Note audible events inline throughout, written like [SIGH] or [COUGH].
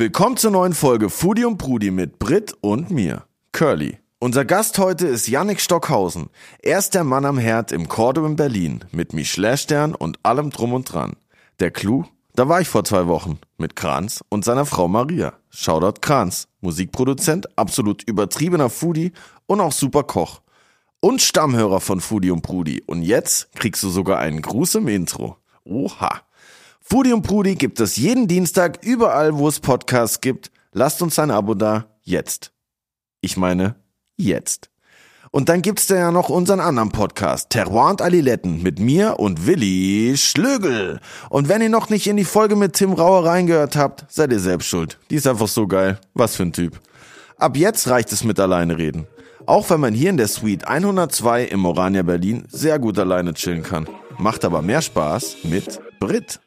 Willkommen zur neuen Folge Foodie und Prudi mit Brit und mir, Curly. Unser Gast heute ist Yannick Stockhausen. Er ist der Mann am Herd im Cordo in Berlin mit Michelin-Stern und allem drum und dran. Der Clou? Da war ich vor zwei Wochen mit Kranz und seiner Frau Maria. Shoutout Kranz, Musikproduzent, absolut übertriebener Foodie und auch super Koch. Und Stammhörer von Foodie und Prudi. Und jetzt kriegst du sogar einen Gruß im Intro. Oha. Foodie und Prudi gibt es jeden Dienstag überall, wo es Podcasts gibt. Lasst uns ein Abo da. Jetzt. Ich meine, jetzt. Und dann gibt's da ja noch unseren anderen Podcast, Terroir und Aliletten, mit mir und Willi Schlögel. Und wenn ihr noch nicht in die Folge mit Tim Rauer reingehört habt, seid ihr selbst schuld. Die ist einfach so geil. Was für ein Typ. Ab jetzt reicht es mit alleine reden. Auch wenn man hier in der Suite 102 im Orania Berlin sehr gut alleine chillen kann. Macht aber mehr Spaß mit Brit.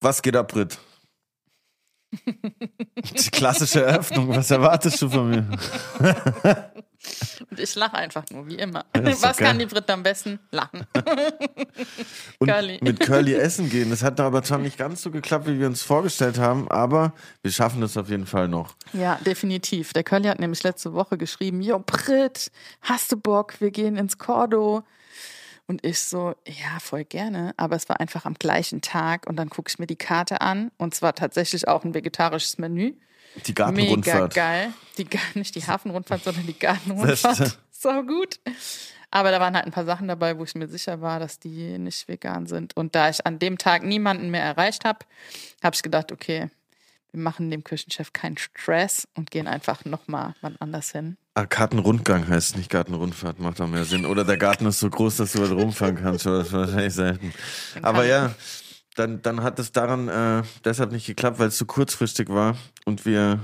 Was geht ab, Brit? Die klassische Eröffnung. Was erwartest du von mir? [LAUGHS] Und ich lache einfach nur, wie immer. Was kann die Brit am besten? Lachen. Und Curly. mit Curly essen gehen. Das hat aber zwar nicht ganz so geklappt, wie wir uns vorgestellt haben, aber wir schaffen das auf jeden Fall noch. Ja, definitiv. Der Curly hat nämlich letzte Woche geschrieben, Jo, Brit, hast du Bock? Wir gehen ins Cordo. Und ich so, ja, voll gerne. Aber es war einfach am gleichen Tag. Und dann gucke ich mir die Karte an. Und zwar tatsächlich auch ein vegetarisches Menü. Die Mega Gartenrundfahrt. geil. Die, [LAUGHS] nicht die Hafenrundfahrt, sondern die. Gartenrundfahrt. [LAUGHS] So gut. Aber da waren halt ein paar Sachen dabei, wo ich mir sicher war, dass die nicht vegan sind. Und da ich an dem Tag niemanden mehr erreicht habe, habe ich gedacht, okay, wir machen dem Küchenchef keinen Stress und gehen einfach nochmal wann anders hin. Ah, Gartenrundgang heißt nicht Gartenrundfahrt, macht doch mehr Sinn. Oder der Garten ist so groß, dass du halt rumfahren kannst. Das ist wahrscheinlich selten. Aber ja, dann, dann hat es daran äh, deshalb nicht geklappt, weil es zu kurzfristig war und wir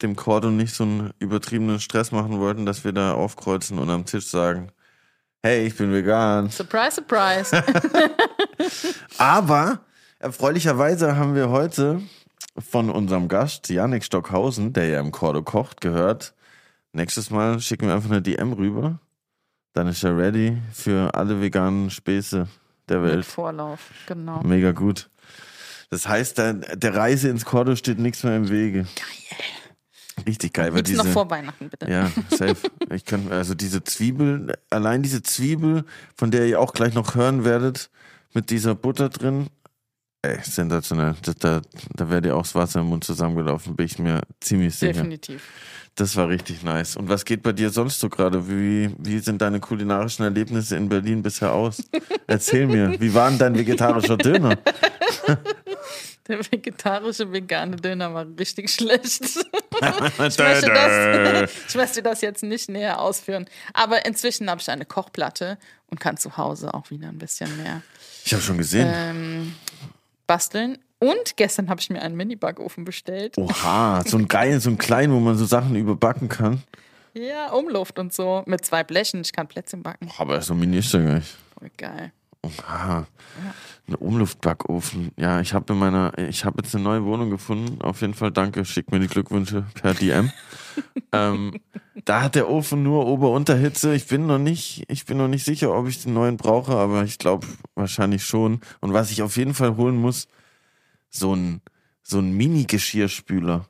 dem Cordo nicht so einen übertriebenen Stress machen wollten, dass wir da aufkreuzen und am Tisch sagen, hey, ich bin vegan. Surprise, surprise. [LAUGHS] Aber erfreulicherweise haben wir heute von unserem Gast Yannick Stockhausen, der ja im Cordo kocht, gehört. Nächstes Mal schicken wir einfach eine DM rüber. Dann ist er ready für alle veganen Späße der Mit Welt. Vorlauf, genau. Mega gut. Das heißt, der, der Reise ins Cordo steht nichts mehr im Wege. Geil. Richtig geil, weil Gibt's noch diese. vor Weihnachten, bitte. Ja, safe. [LAUGHS] Ich kann, also diese Zwiebel, allein diese Zwiebel, von der ihr auch gleich noch hören werdet, mit dieser Butter drin, ey, sensationell. Das, da, da wäre dir auch das Wasser im Mund zusammengelaufen, bin ich mir ziemlich sicher. Definitiv. Das war richtig nice. Und was geht bei dir sonst so gerade? Wie, wie sind deine kulinarischen Erlebnisse in Berlin bisher aus? [LAUGHS] Erzähl mir, wie war denn dein vegetarischer Döner? [LAUGHS] Der vegetarische vegane Döner war richtig schlecht. [LAUGHS] Ich möchte, das, ich möchte das jetzt nicht näher ausführen. Aber inzwischen habe ich eine Kochplatte und kann zu Hause auch wieder ein bisschen mehr Ich habe schon gesehen. ähm, basteln. Und gestern habe ich mir einen Mini-Backofen bestellt. Oha, [LAUGHS] so ein geil, so ein klein, wo man so Sachen überbacken kann. Ja, Umluft und so. Mit zwei Blechen. Ich kann Plätzchen backen. Aber so mini ist der gar nicht. Voll geil. Aha. Ein Umluftbackofen. Ja, ich habe in meiner, ich habe jetzt eine neue Wohnung gefunden. Auf jeden Fall danke. Schickt mir die Glückwünsche per DM. [LAUGHS] ähm, da hat der Ofen nur Ober-Unterhitze. Ich bin noch nicht, ich bin noch nicht sicher, ob ich den neuen brauche, aber ich glaube wahrscheinlich schon. Und was ich auf jeden Fall holen muss, so ein, so ein Mini-Geschirrspüler.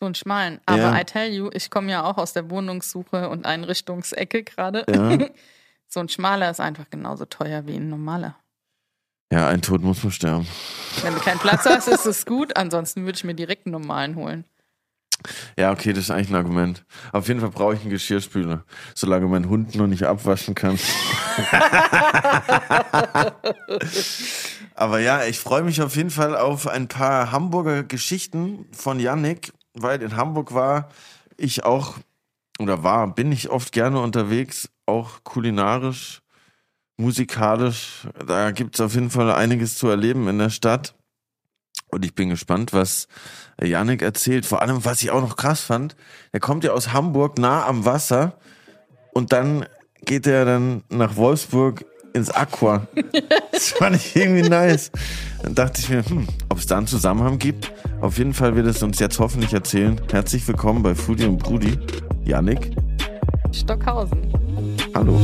So einen schmalen. Aber Ja. I tell you, ich komme ja auch aus der Wohnungssuche und Einrichtungsecke gerade. Ja. [LAUGHS] So ein schmaler ist einfach genauso teuer wie ein normaler. Ja, ein Tod muss man sterben. Wenn du keinen Platz hast, ist es gut. Ansonsten würde ich mir direkt einen normalen holen. Ja, okay, das ist eigentlich ein Argument. Auf jeden Fall brauche ich einen Geschirrspüler, solange mein Hund noch nicht abwaschen kann. [LAUGHS] Aber ja, ich freue mich auf jeden Fall auf ein paar Hamburger Geschichten von Yannick, weil in Hamburg war ich auch, oder war, bin ich oft gerne unterwegs, auch kulinarisch, musikalisch. Da gibt es auf jeden Fall einiges zu erleben in der Stadt. Und ich bin gespannt, was Yannick erzählt. Vor allem, was ich auch noch krass fand, er kommt ja aus Hamburg nah am Wasser und dann geht er dann nach Wolfsburg ins Aqua. [LAUGHS] Das fand ich irgendwie nice. Dann dachte ich mir, hm, ob es da einen Zusammenhang gibt. Auf jeden Fall wird es uns jetzt hoffentlich erzählen. Herzlich willkommen bei Foodie und Brudi. Yannick. Stockhausen. Hallo.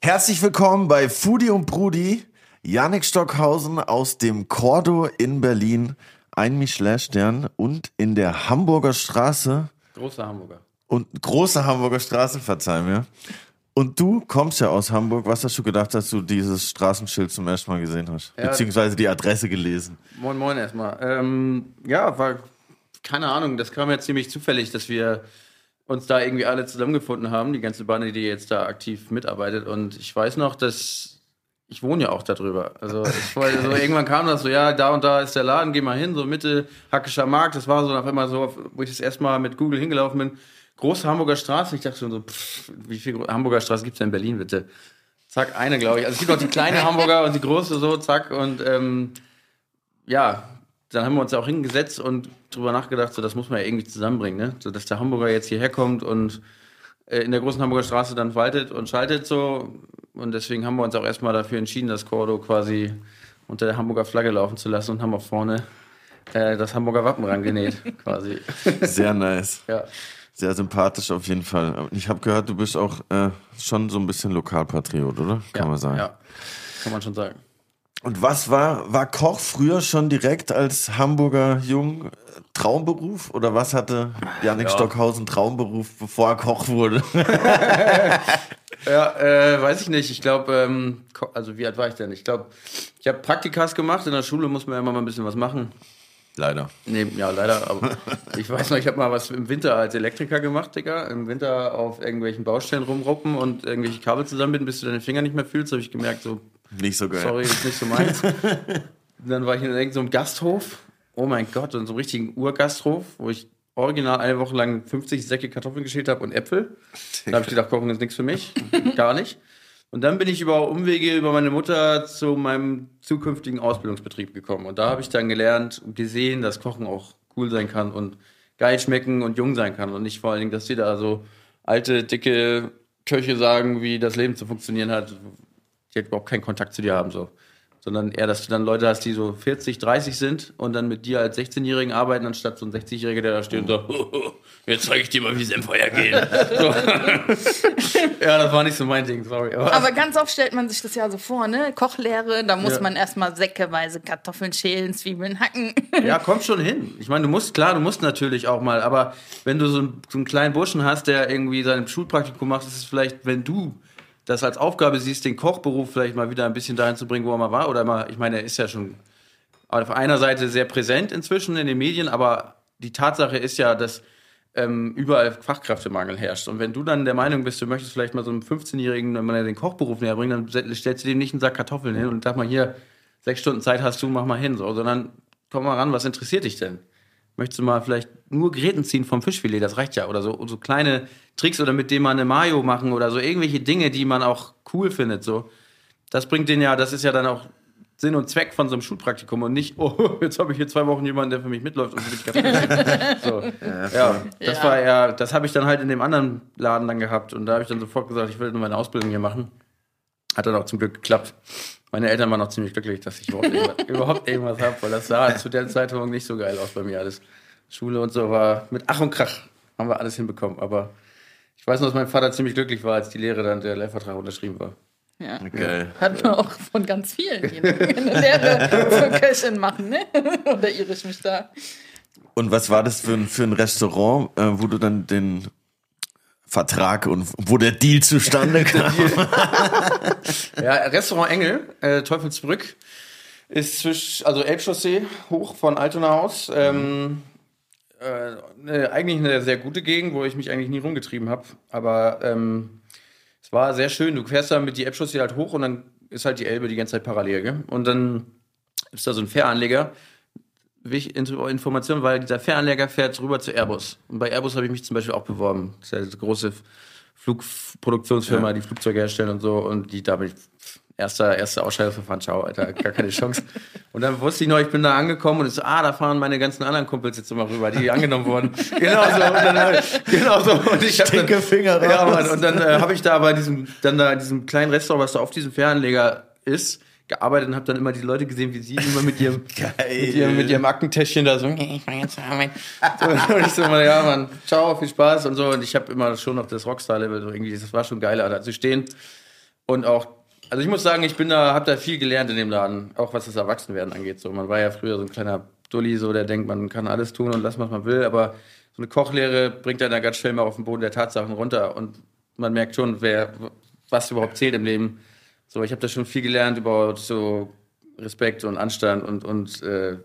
Herzlich willkommen bei Foodie und Brudi. Yannick Stockhausen aus dem Cordo in Berlin. Ein Michelin-Stern und in der Hamburger Straße. Großer Hamburger. Und große Hamburger Straße, verzeih mir. Und du kommst ja aus Hamburg. Was hast du gedacht, dass du dieses Straßenschild zum ersten Mal gesehen hast? Ja. Beziehungsweise die Adresse gelesen. Moin, moin erstmal. Ähm, ja, war keine Ahnung, das kam ja ziemlich zufällig, dass wir uns da irgendwie alle zusammengefunden haben, die ganze Bande, die jetzt da aktiv mitarbeitet. Und ich weiß noch, dass ich wohne ja auch darüber. Also, [LAUGHS] ich, wollte- so irgendwann kam das so, ja, da und da ist der Laden, geh mal hin, so Mitte Hackischer Markt. Das war so auf einmal so, wo ich das erste Mal mit Google hingelaufen bin. Große Hamburger Straße. Ich dachte schon so, pff, wie viele Hamburger Straßen gibt es denn in Berlin, bitte? Zack, eine, glaube ich. Also es gibt auch die kleine [LAUGHS] Hamburger und die große so, zack. Und ähm, ja, dann haben wir uns auch hingesetzt und drüber nachgedacht, so das muss man ja irgendwie zusammenbringen, ne? So dass der Hamburger jetzt hierher kommt und äh, in der großen Hamburger Straße dann waltet und schaltet so. Und deswegen haben wir uns auch erstmal dafür entschieden, das Cordo quasi unter der Hamburger Flagge laufen zu lassen und haben auch vorne äh, das Hamburger Wappen rangenäht, quasi. [LAUGHS] Sehr nice. ja. Sehr sympathisch auf jeden Fall. Ich habe gehört, du bist auch äh, schon so ein bisschen Lokalpatriot, oder? Kann ja, man sagen. Ja, kann man schon sagen. Und was war, war Koch früher schon direkt als Hamburger Jung äh, Traumberuf? Oder was hatte Janik Ja. Stockhausen Traumberuf, bevor er Koch wurde? [LAUGHS] Ja, äh, weiß ich nicht. Ich glaube, ähm, also wie alt war ich denn? Ich glaube, ich habe Praktikas gemacht. In der Schule muss man ja immer mal ein bisschen was machen. Leider. Nee, ja, leider. Aber [LAUGHS] ich weiß noch, ich habe mal was im Winter als Elektriker gemacht, Digga. Im Winter auf irgendwelchen Baustellen rumruppen und irgendwelche Kabel zusammenbinden, bis du deine Finger nicht mehr fühlst. habe ich gemerkt, so, Nicht so geil. sorry, ist nicht so meins. [LAUGHS] dann war ich in irgendeinem so Gasthof. Oh mein Gott, in so einem richtigen Urgasthof, wo ich original eine Woche lang 50 Säcke Kartoffeln geschält habe und Äpfel. Da habe ich gedacht, Kochen ist nichts für mich. [LAUGHS] Gar nicht. Und dann bin ich über Umwege über meine Mutter zu meinem zukünftigen Ausbildungsbetrieb gekommen. Und da habe ich dann gelernt und gesehen, dass Kochen auch cool sein kann und geil schmecken und jung sein kann. Und nicht vor allen Dingen, dass die da so alte, dicke Köche sagen, wie das Leben zu funktionieren hat, die halt überhaupt keinen Kontakt zu dir haben. So. Sondern eher, dass du dann Leute hast, die so 40, 30 sind und dann mit dir als 16-Jährigen arbeiten, anstatt so ein 60-Jähriger, der da steht und sagt, [LAUGHS] jetzt zeige ich dir mal, wie es im Feuer geht. [LAUGHS] So. ja, das war nicht so mein Ding, sorry. Aber, Aber ganz oft stellt man sich das ja so vor, ne? Kochlehre, da muss Ja. man erstmal säckeweise Kartoffeln schälen, Zwiebeln hacken. ja, [LAUGHS] kommt schon hin. Ich meine, du musst, klar, du musst natürlich auch mal, aber wenn du so einen, so einen kleinen Burschen hast, der irgendwie sein Schulpraktikum macht, ist es vielleicht, wenn du das als Aufgabe siehst, den Kochberuf vielleicht mal wieder ein bisschen dahin zu bringen, wo er mal war, oder mal, ich meine, er ist ja schon auf einer Seite sehr präsent inzwischen in den Medien, aber die Tatsache ist ja, dass ähm, überall Fachkräftemangel herrscht. Und wenn du dann der Meinung bist, du möchtest vielleicht mal so einem 15-Jährigen wenn man den Kochberuf näher bringen, dann stellst du dem nicht einen Sack Kartoffeln hin und sag mal hier, sechs Stunden Zeit hast du, mach mal hin, so, sondern komm mal ran, was interessiert dich denn? Möchtest du mal vielleicht nur Gräten ziehen vom Fischfilet, das reicht ja. Oder so, so kleine Tricks oder mit dem mal eine Mayo machen oder so irgendwelche Dinge, die man auch cool findet. So. Das bringt den ja, das ist ja dann auch Sinn und Zweck von so einem Schulpraktikum und nicht, oh, [LAUGHS] jetzt habe ich hier zwei Wochen jemanden, der für mich mitläuft und mich [LAUGHS] so. Ja, das Ja. war ja, das habe ich dann halt in dem anderen Laden dann gehabt und da habe ich dann sofort gesagt, ich will nur meine Ausbildung hier machen. Hat dann auch zum Glück geklappt. Meine Eltern waren auch ziemlich glücklich, dass ich überhaupt irgendwas, [LAUGHS] überhaupt irgendwas habe, weil das sah zu der Zeitung nicht so geil aus bei mir alles. Schule und so war mit Ach und Krach haben wir alles hinbekommen. Aber ich weiß noch, dass mein Vater ziemlich glücklich war, als die Lehre dann der Lehrvertrag unterschrieben war. Ja. Geil. Hat man auch von ganz vielen, die eine [LAUGHS] Lehre zur Köchin machen, ne? [LAUGHS] Oder irre ich mich da? Und was war das für ein, für ein Restaurant, äh, wo du dann den Vertrag und wo der Deal zustande kam? [LAUGHS] Ja, Restaurant Engel, äh, Teufelsbrück, ist zwischen, also Elbchaussee, hoch von Altona aus. Ähm, äh, eigentlich eine sehr gute Gegend, wo ich mich eigentlich nie rumgetrieben habe. Aber ähm, es war sehr schön. Du fährst da mit die Elbchaussee halt hoch und dann ist halt die Elbe die ganze Zeit parallel. Gell? Und dann ist da so ein Fähranleger. Information, weil dieser Fähranleger fährt rüber zu Airbus. Und bei Airbus habe ich mich zum Beispiel auch beworben. Das ist ja diese große Flugproduktionsfirma, die Flugzeuge herstellen und so. Und die da bin ich Erster, erster Ausscheidungsverfahren, ciao, Alter, gar keine Chance. Und dann wusste ich noch, ich bin da angekommen und ich so, ah, da fahren meine ganzen anderen Kumpels jetzt immer rüber, die angenommen wurden. [LAUGHS] Genau so. Und dann, genau so. Und ich hab dann, Finger raus. ja, Mann, und dann äh, habe ich da bei diesem, dann da in diesem kleinen Restaurant, was da auf diesem Fernleger ist, gearbeitet und habe dann immer die Leute gesehen, wie sie immer mit ihrem, [LAUGHS] mit ihrem, mit ihrem Aktentäschchen da so, "Nee, ich mach jetzt zur Arbeit. [LAUGHS] So, und ich so immer, ja, Mann, ciao, viel Spaß und so. Und ich habe immer schon noch das Rockstar-Level, so irgendwie, das war schon geil, da zu stehen. Und auch, also ich muss sagen, ich bin da, habe da viel gelernt in dem Laden, auch was das Erwachsenwerden angeht. So, man war ja früher so ein kleiner Dulli, so der denkt, man kann alles tun und lassen, was man will, aber so eine Kochlehre bringt einen da ganz schnell mal auf den Boden der Tatsachen runter und man merkt schon, wer was überhaupt zählt im Leben. So, ich habe da schon viel gelernt über so Respekt und Anstand und und äh,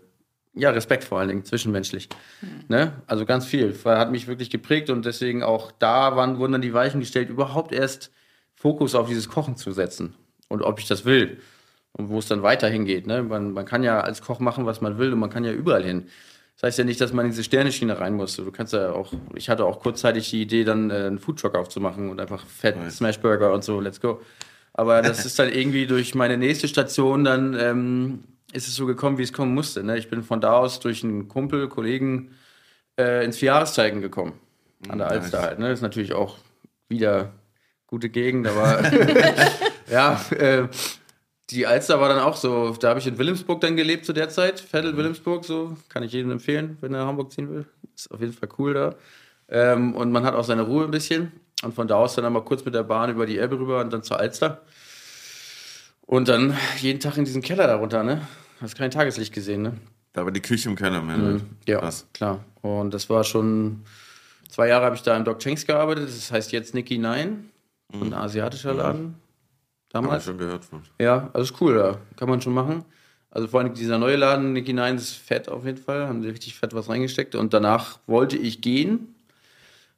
ja Respekt vor allen Dingen zwischenmenschlich. Ne? Also ganz viel. Hat mich wirklich geprägt und deswegen auch da waren, wurden dann die Weichen gestellt, überhaupt erst Fokus auf dieses Kochen zu setzen und ob ich das will und wo es dann weiterhin geht. Ne? Man, man kann ja als Koch machen, was man will und man kann ja überall hin. Das heißt ja nicht, dass man in diese Sterneschiene rein muss. Du kannst ja auch, ich hatte auch kurzzeitig die Idee, dann äh, einen Foodtruck aufzumachen und einfach Fett. Smashburger und so, let's go. Aber das ist dann irgendwie durch meine nächste Station, dann ähm, ist es so gekommen, wie es kommen musste. Ne? Ich bin von da aus durch einen Kumpel, Kollegen äh, ins Vierjahreszeichen gekommen. An der Nice. Alster halt. Ne? Das ist natürlich auch wieder gute Gegend, aber [LAUGHS] ja, äh, die Alster war dann auch so, da habe ich in Wilhelmsburg dann gelebt zu der Zeit, Vettel Wilhelmsburg, so, kann ich jedem empfehlen, wenn er nach Hamburg ziehen will. Ist auf jeden Fall cool da. Ähm, und man hat auch seine Ruhe ein bisschen. Und von da aus dann einmal kurz mit der Bahn über die Elbe rüber und dann zur Alster. Und dann jeden Tag in diesen Keller darunter, ne? Hast kein Tageslicht gesehen, ne? Da war die Küche im Keller mehr. Ne? Ja, Krass. klar. Und das war schon, zwei Jahre habe ich da im Doc Chenks gearbeitet. Das heißt jetzt Nicky Nine, ein asiatischer Laden. Haben wir Damals. schon gehört von. Ja, also ist cool, da kann man schon machen. Also vor allem dieser neue Laden, Nicky Nine, ist fett auf jeden Fall. Haben sie richtig fett was reingesteckt. Und danach wollte ich gehen.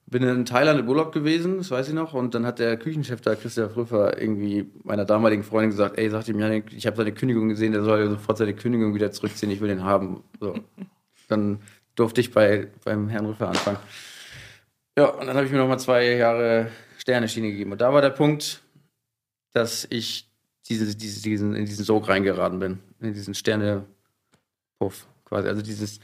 Bin in Thailand im Urlaub gewesen, das weiß ich noch. Und dann hat der Küchenchef da, Christian Früffer, irgendwie meiner damaligen Freundin gesagt, ey, sagt ihm, Janik, ich habe seine Kündigung gesehen, der soll sofort seine Kündigung wieder zurückziehen, ich will den haben. So. Dann durfte ich bei, beim Herrn Rüffer anfangen. Ja, und dann habe ich mir nochmal zwei Jahre Sterneschiene gegeben. Und da war der Punkt, dass ich diese, diese, diesen, in diesen Sog reingeraten bin. In diesen Sternepuff quasi. Also dieses,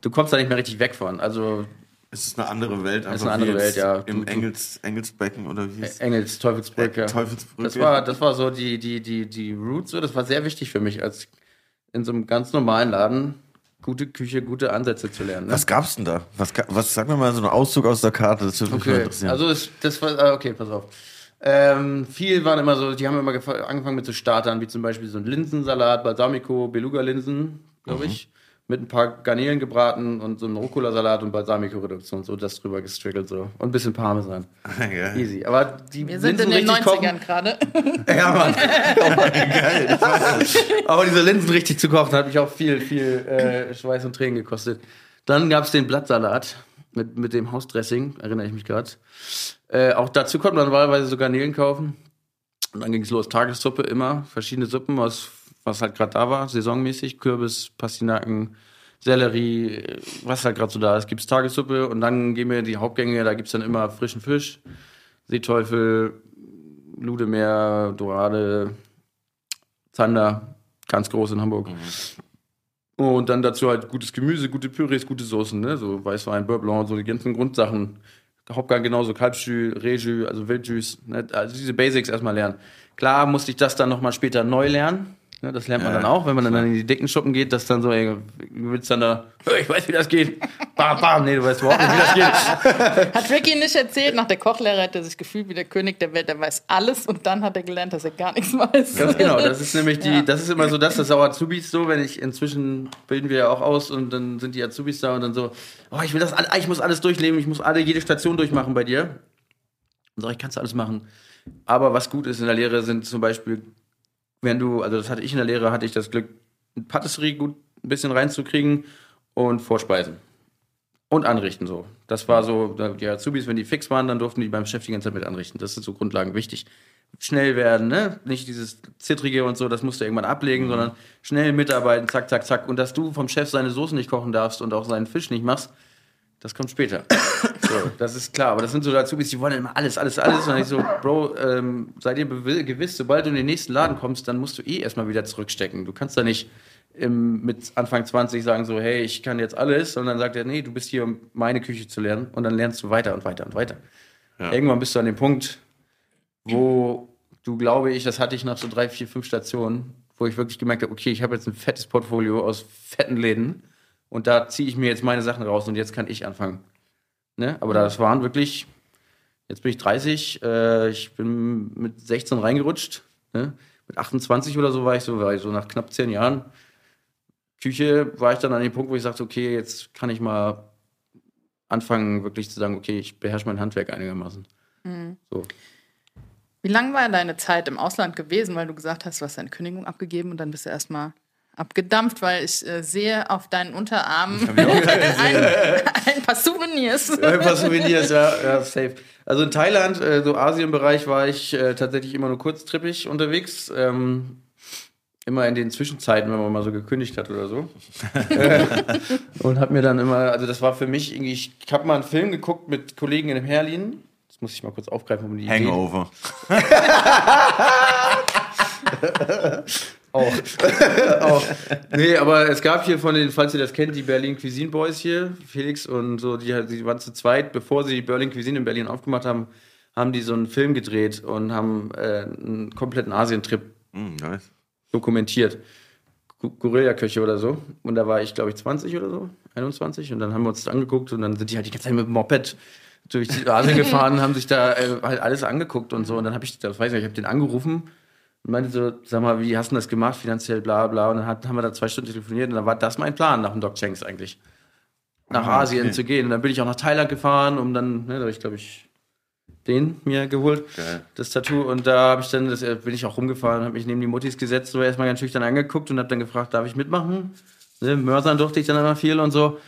du kommst da nicht mehr richtig weg von. Also Es ist eine andere Welt. ist einfach eine andere Welt, ja. Im Du- Engels, Engelsbecken oder wie hieß Engels, Teufelsbrücke. Teufelsbrücke. Das war, das war so die, die, die, die Roots, so. das war sehr wichtig für mich, als in so einem ganz normalen Laden gute Küche, gute Ansätze zu lernen. Ne? Was gab's denn da? Was, was sag mir mal so ein Auszug aus der Karte, das würde mich Okay, interessieren. also es, das war, ah, okay, pass auf. Ähm, viel waren immer so, die haben immer gefa- angefangen mit so Startern, wie zum Beispiel so ein Linsensalat, Balsamico, Beluga-Linsen, glaube Mhm. Mit ein paar Garnelen gebraten und so ein Rucola-Salat und Balsamico-Reduktion, so das drüber gestrickelt so. Und ein bisschen Parmesan. [LAUGHS] Geil. Easy. Aber die Wir sind in den richtig 90ern kochen. gerade. [LAUGHS] Ja, Mann. [LAUGHS] Aber diese Linsen richtig zu kochen, hat mich auch viel, viel äh, Schweiß und Tränen gekostet. Dann gab es den Blattsalat mit, mit dem Hausdressing, erinnere ich mich gerade. Äh, auch dazu konnte man normalerweise so Garnelen kaufen. Und dann ging es los. Tagessuppe immer, verschiedene Suppen, aus, was halt gerade da war, saisonmäßig. Kürbis, Pastinaken, Sellerie, was halt gerade so da ist. Gibt's Tagessuppe und dann gehen wir die Hauptgänge, da gibt's dann immer frischen Fisch, Seeteufel, Ludemeer, Dorade, Zander, ganz groß in Hamburg. Und dann dazu halt gutes Gemüse, gute Pürees, gute Soßen, ne? So Weißwein, Beurre Blanc, so die ganzen Grundsachen. Hauptgang genauso, Kalbsjü, Rejü, also Wildjus, ne? Also diese Basics erstmal lernen. Klar musste ich das dann nochmal später neu lernen. Ne? Das lernt man Ja, dann auch, wenn man dann in die dicken Schuppen geht, dass dann so, ey, du willst dann da, ich weiß, wie das geht. Bam, bam, nee, du weißt überhaupt nicht, wie das geht. [LAUGHS] Hat Ricky nicht erzählt, nach der Kochlehre hat er sich gefühlt wie der König der Welt, der weiß alles und dann hat er gelernt, dass er gar nichts weiß. Ganz genau, das ist nämlich die, Ja. das ist immer so das, das auch Azubis so, wenn ich inzwischen bilden wir ja auch aus und dann sind die Azubis da und dann so, oh, ich will das, ich muss alles durchleben, ich muss alle, jede Station durchmachen bei dir. Und sag ich, kannst du alles machen. Aber was gut ist in der Lehre sind zum Beispiel, wenn du, also das hatte ich in der Lehre, hatte ich das Glück, Patisserie gut ein bisschen reinzukriegen und Vorspeisen. Und anrichten so. Das war so, die Azubis, wenn die fix waren, dann durften die beim Chef die ganze Zeit mit anrichten. Das sind so Grundlagen wichtig. Schnell werden, ne? Nicht dieses Zittrige und so, das musst du irgendwann ablegen, sondern schnell mitarbeiten, zack, zack, zack. Und dass du vom Chef seine Soße nicht kochen darfst und auch seinen Fisch nicht machst, Das kommt später. [COUGHS] So, das ist klar. Aber das sind so Azubis, die wollen immer alles, alles, alles. Und dann ich so, Bro, ähm, seid ihr gewiss, sobald du in den nächsten Laden kommst, dann musst du eh erstmal wieder zurückstecken. Du kannst da nicht im, mit Anfang 20 sagen so, hey, ich kann jetzt alles. Und dann sagt er, nee, du bist hier, um meine Küche zu lernen. Und dann lernst du weiter und weiter und weiter. Ja. Irgendwann bist du an dem Punkt, wo du, glaube ich, das hatte ich nach so drei, vier, fünf Stationen, wo ich wirklich gemerkt habe, okay, ich habe jetzt ein fettes Portfolio aus fetten Läden und da ziehe ich mir jetzt meine Sachen raus und jetzt kann ich anfangen. Ne? Aber das waren wirklich, jetzt bin ich 30, äh, ich bin mit 16 reingerutscht, ne? mit 28 oder so war ich so, war ich so nach knapp zehn Jahren Küche war ich dann an dem Punkt, wo ich sagte, okay, jetzt kann ich mal anfangen, wirklich zu sagen, okay, ich beherrsche mein Handwerk einigermaßen. Mhm. So. Wie lang war deine Zeit im Ausland gewesen, weil du gesagt hast, du hast deine Kündigung abgegeben und dann bist du erstmal abgedampft, weil ich äh, sehe auf deinen Unterarmen [LAUGHS] ein, ein, paar Souvenirs. Ein paar Souvenirs, ja, ja safe. Also in Thailand, äh, so Asienbereich, war ich äh, tatsächlich immer nur kurztrippig unterwegs. Ähm, immer in den Zwischenzeiten, wenn man mal so gekündigt hat oder so. und hab mir dann immer, also das war für mich irgendwie, ich habe mal einen Film geguckt mit Kollegen in Herlin. Das muss ich mal kurz aufgreifen, um die Hangover. [LAUGHS] Auch. [LAUGHS] auch. Nee, aber es gab hier von den, falls ihr das kennt, die Berlin Cuisine Boys hier, Felix und so, die, die waren zu zweit, bevor sie die Berlin Cuisine in Berlin aufgemacht haben, haben die so einen Film gedreht und haben äh, einen kompletten Asientrip mm, nice. dokumentiert. Gorilla-Köche oder so. Und da war ich, glaube ich, 20 oder so, 21. Und dann haben wir uns das angeguckt und dann sind die halt die ganze Zeit mit dem Moped durch die Asien [LAUGHS] gefahren, haben sich da äh, halt alles angeguckt und so. Und dann habe ich, das weiß ich nicht, ich habe den angerufen und meinte so, sag mal, wie hast du das gemacht, finanziell, bla bla. Und dann hat, haben wir da zwei Stunden telefoniert und dann war das mein Plan nach dem Doc Changs eigentlich. Nach ah, Asien okay. zu gehen. Und dann bin ich auch nach Thailand gefahren, um dann, ne, da habe ich, glaube ich, den mir geholt, Geil. das Tattoo. Und da habe ich dann, das, äh, bin ich auch rumgefahren, habe mich neben die Muttis gesetzt, so erstmal ganz schüchtern angeguckt und habe dann gefragt, darf ich mitmachen? Ne, Mörsern durfte ich dann immer viel und so.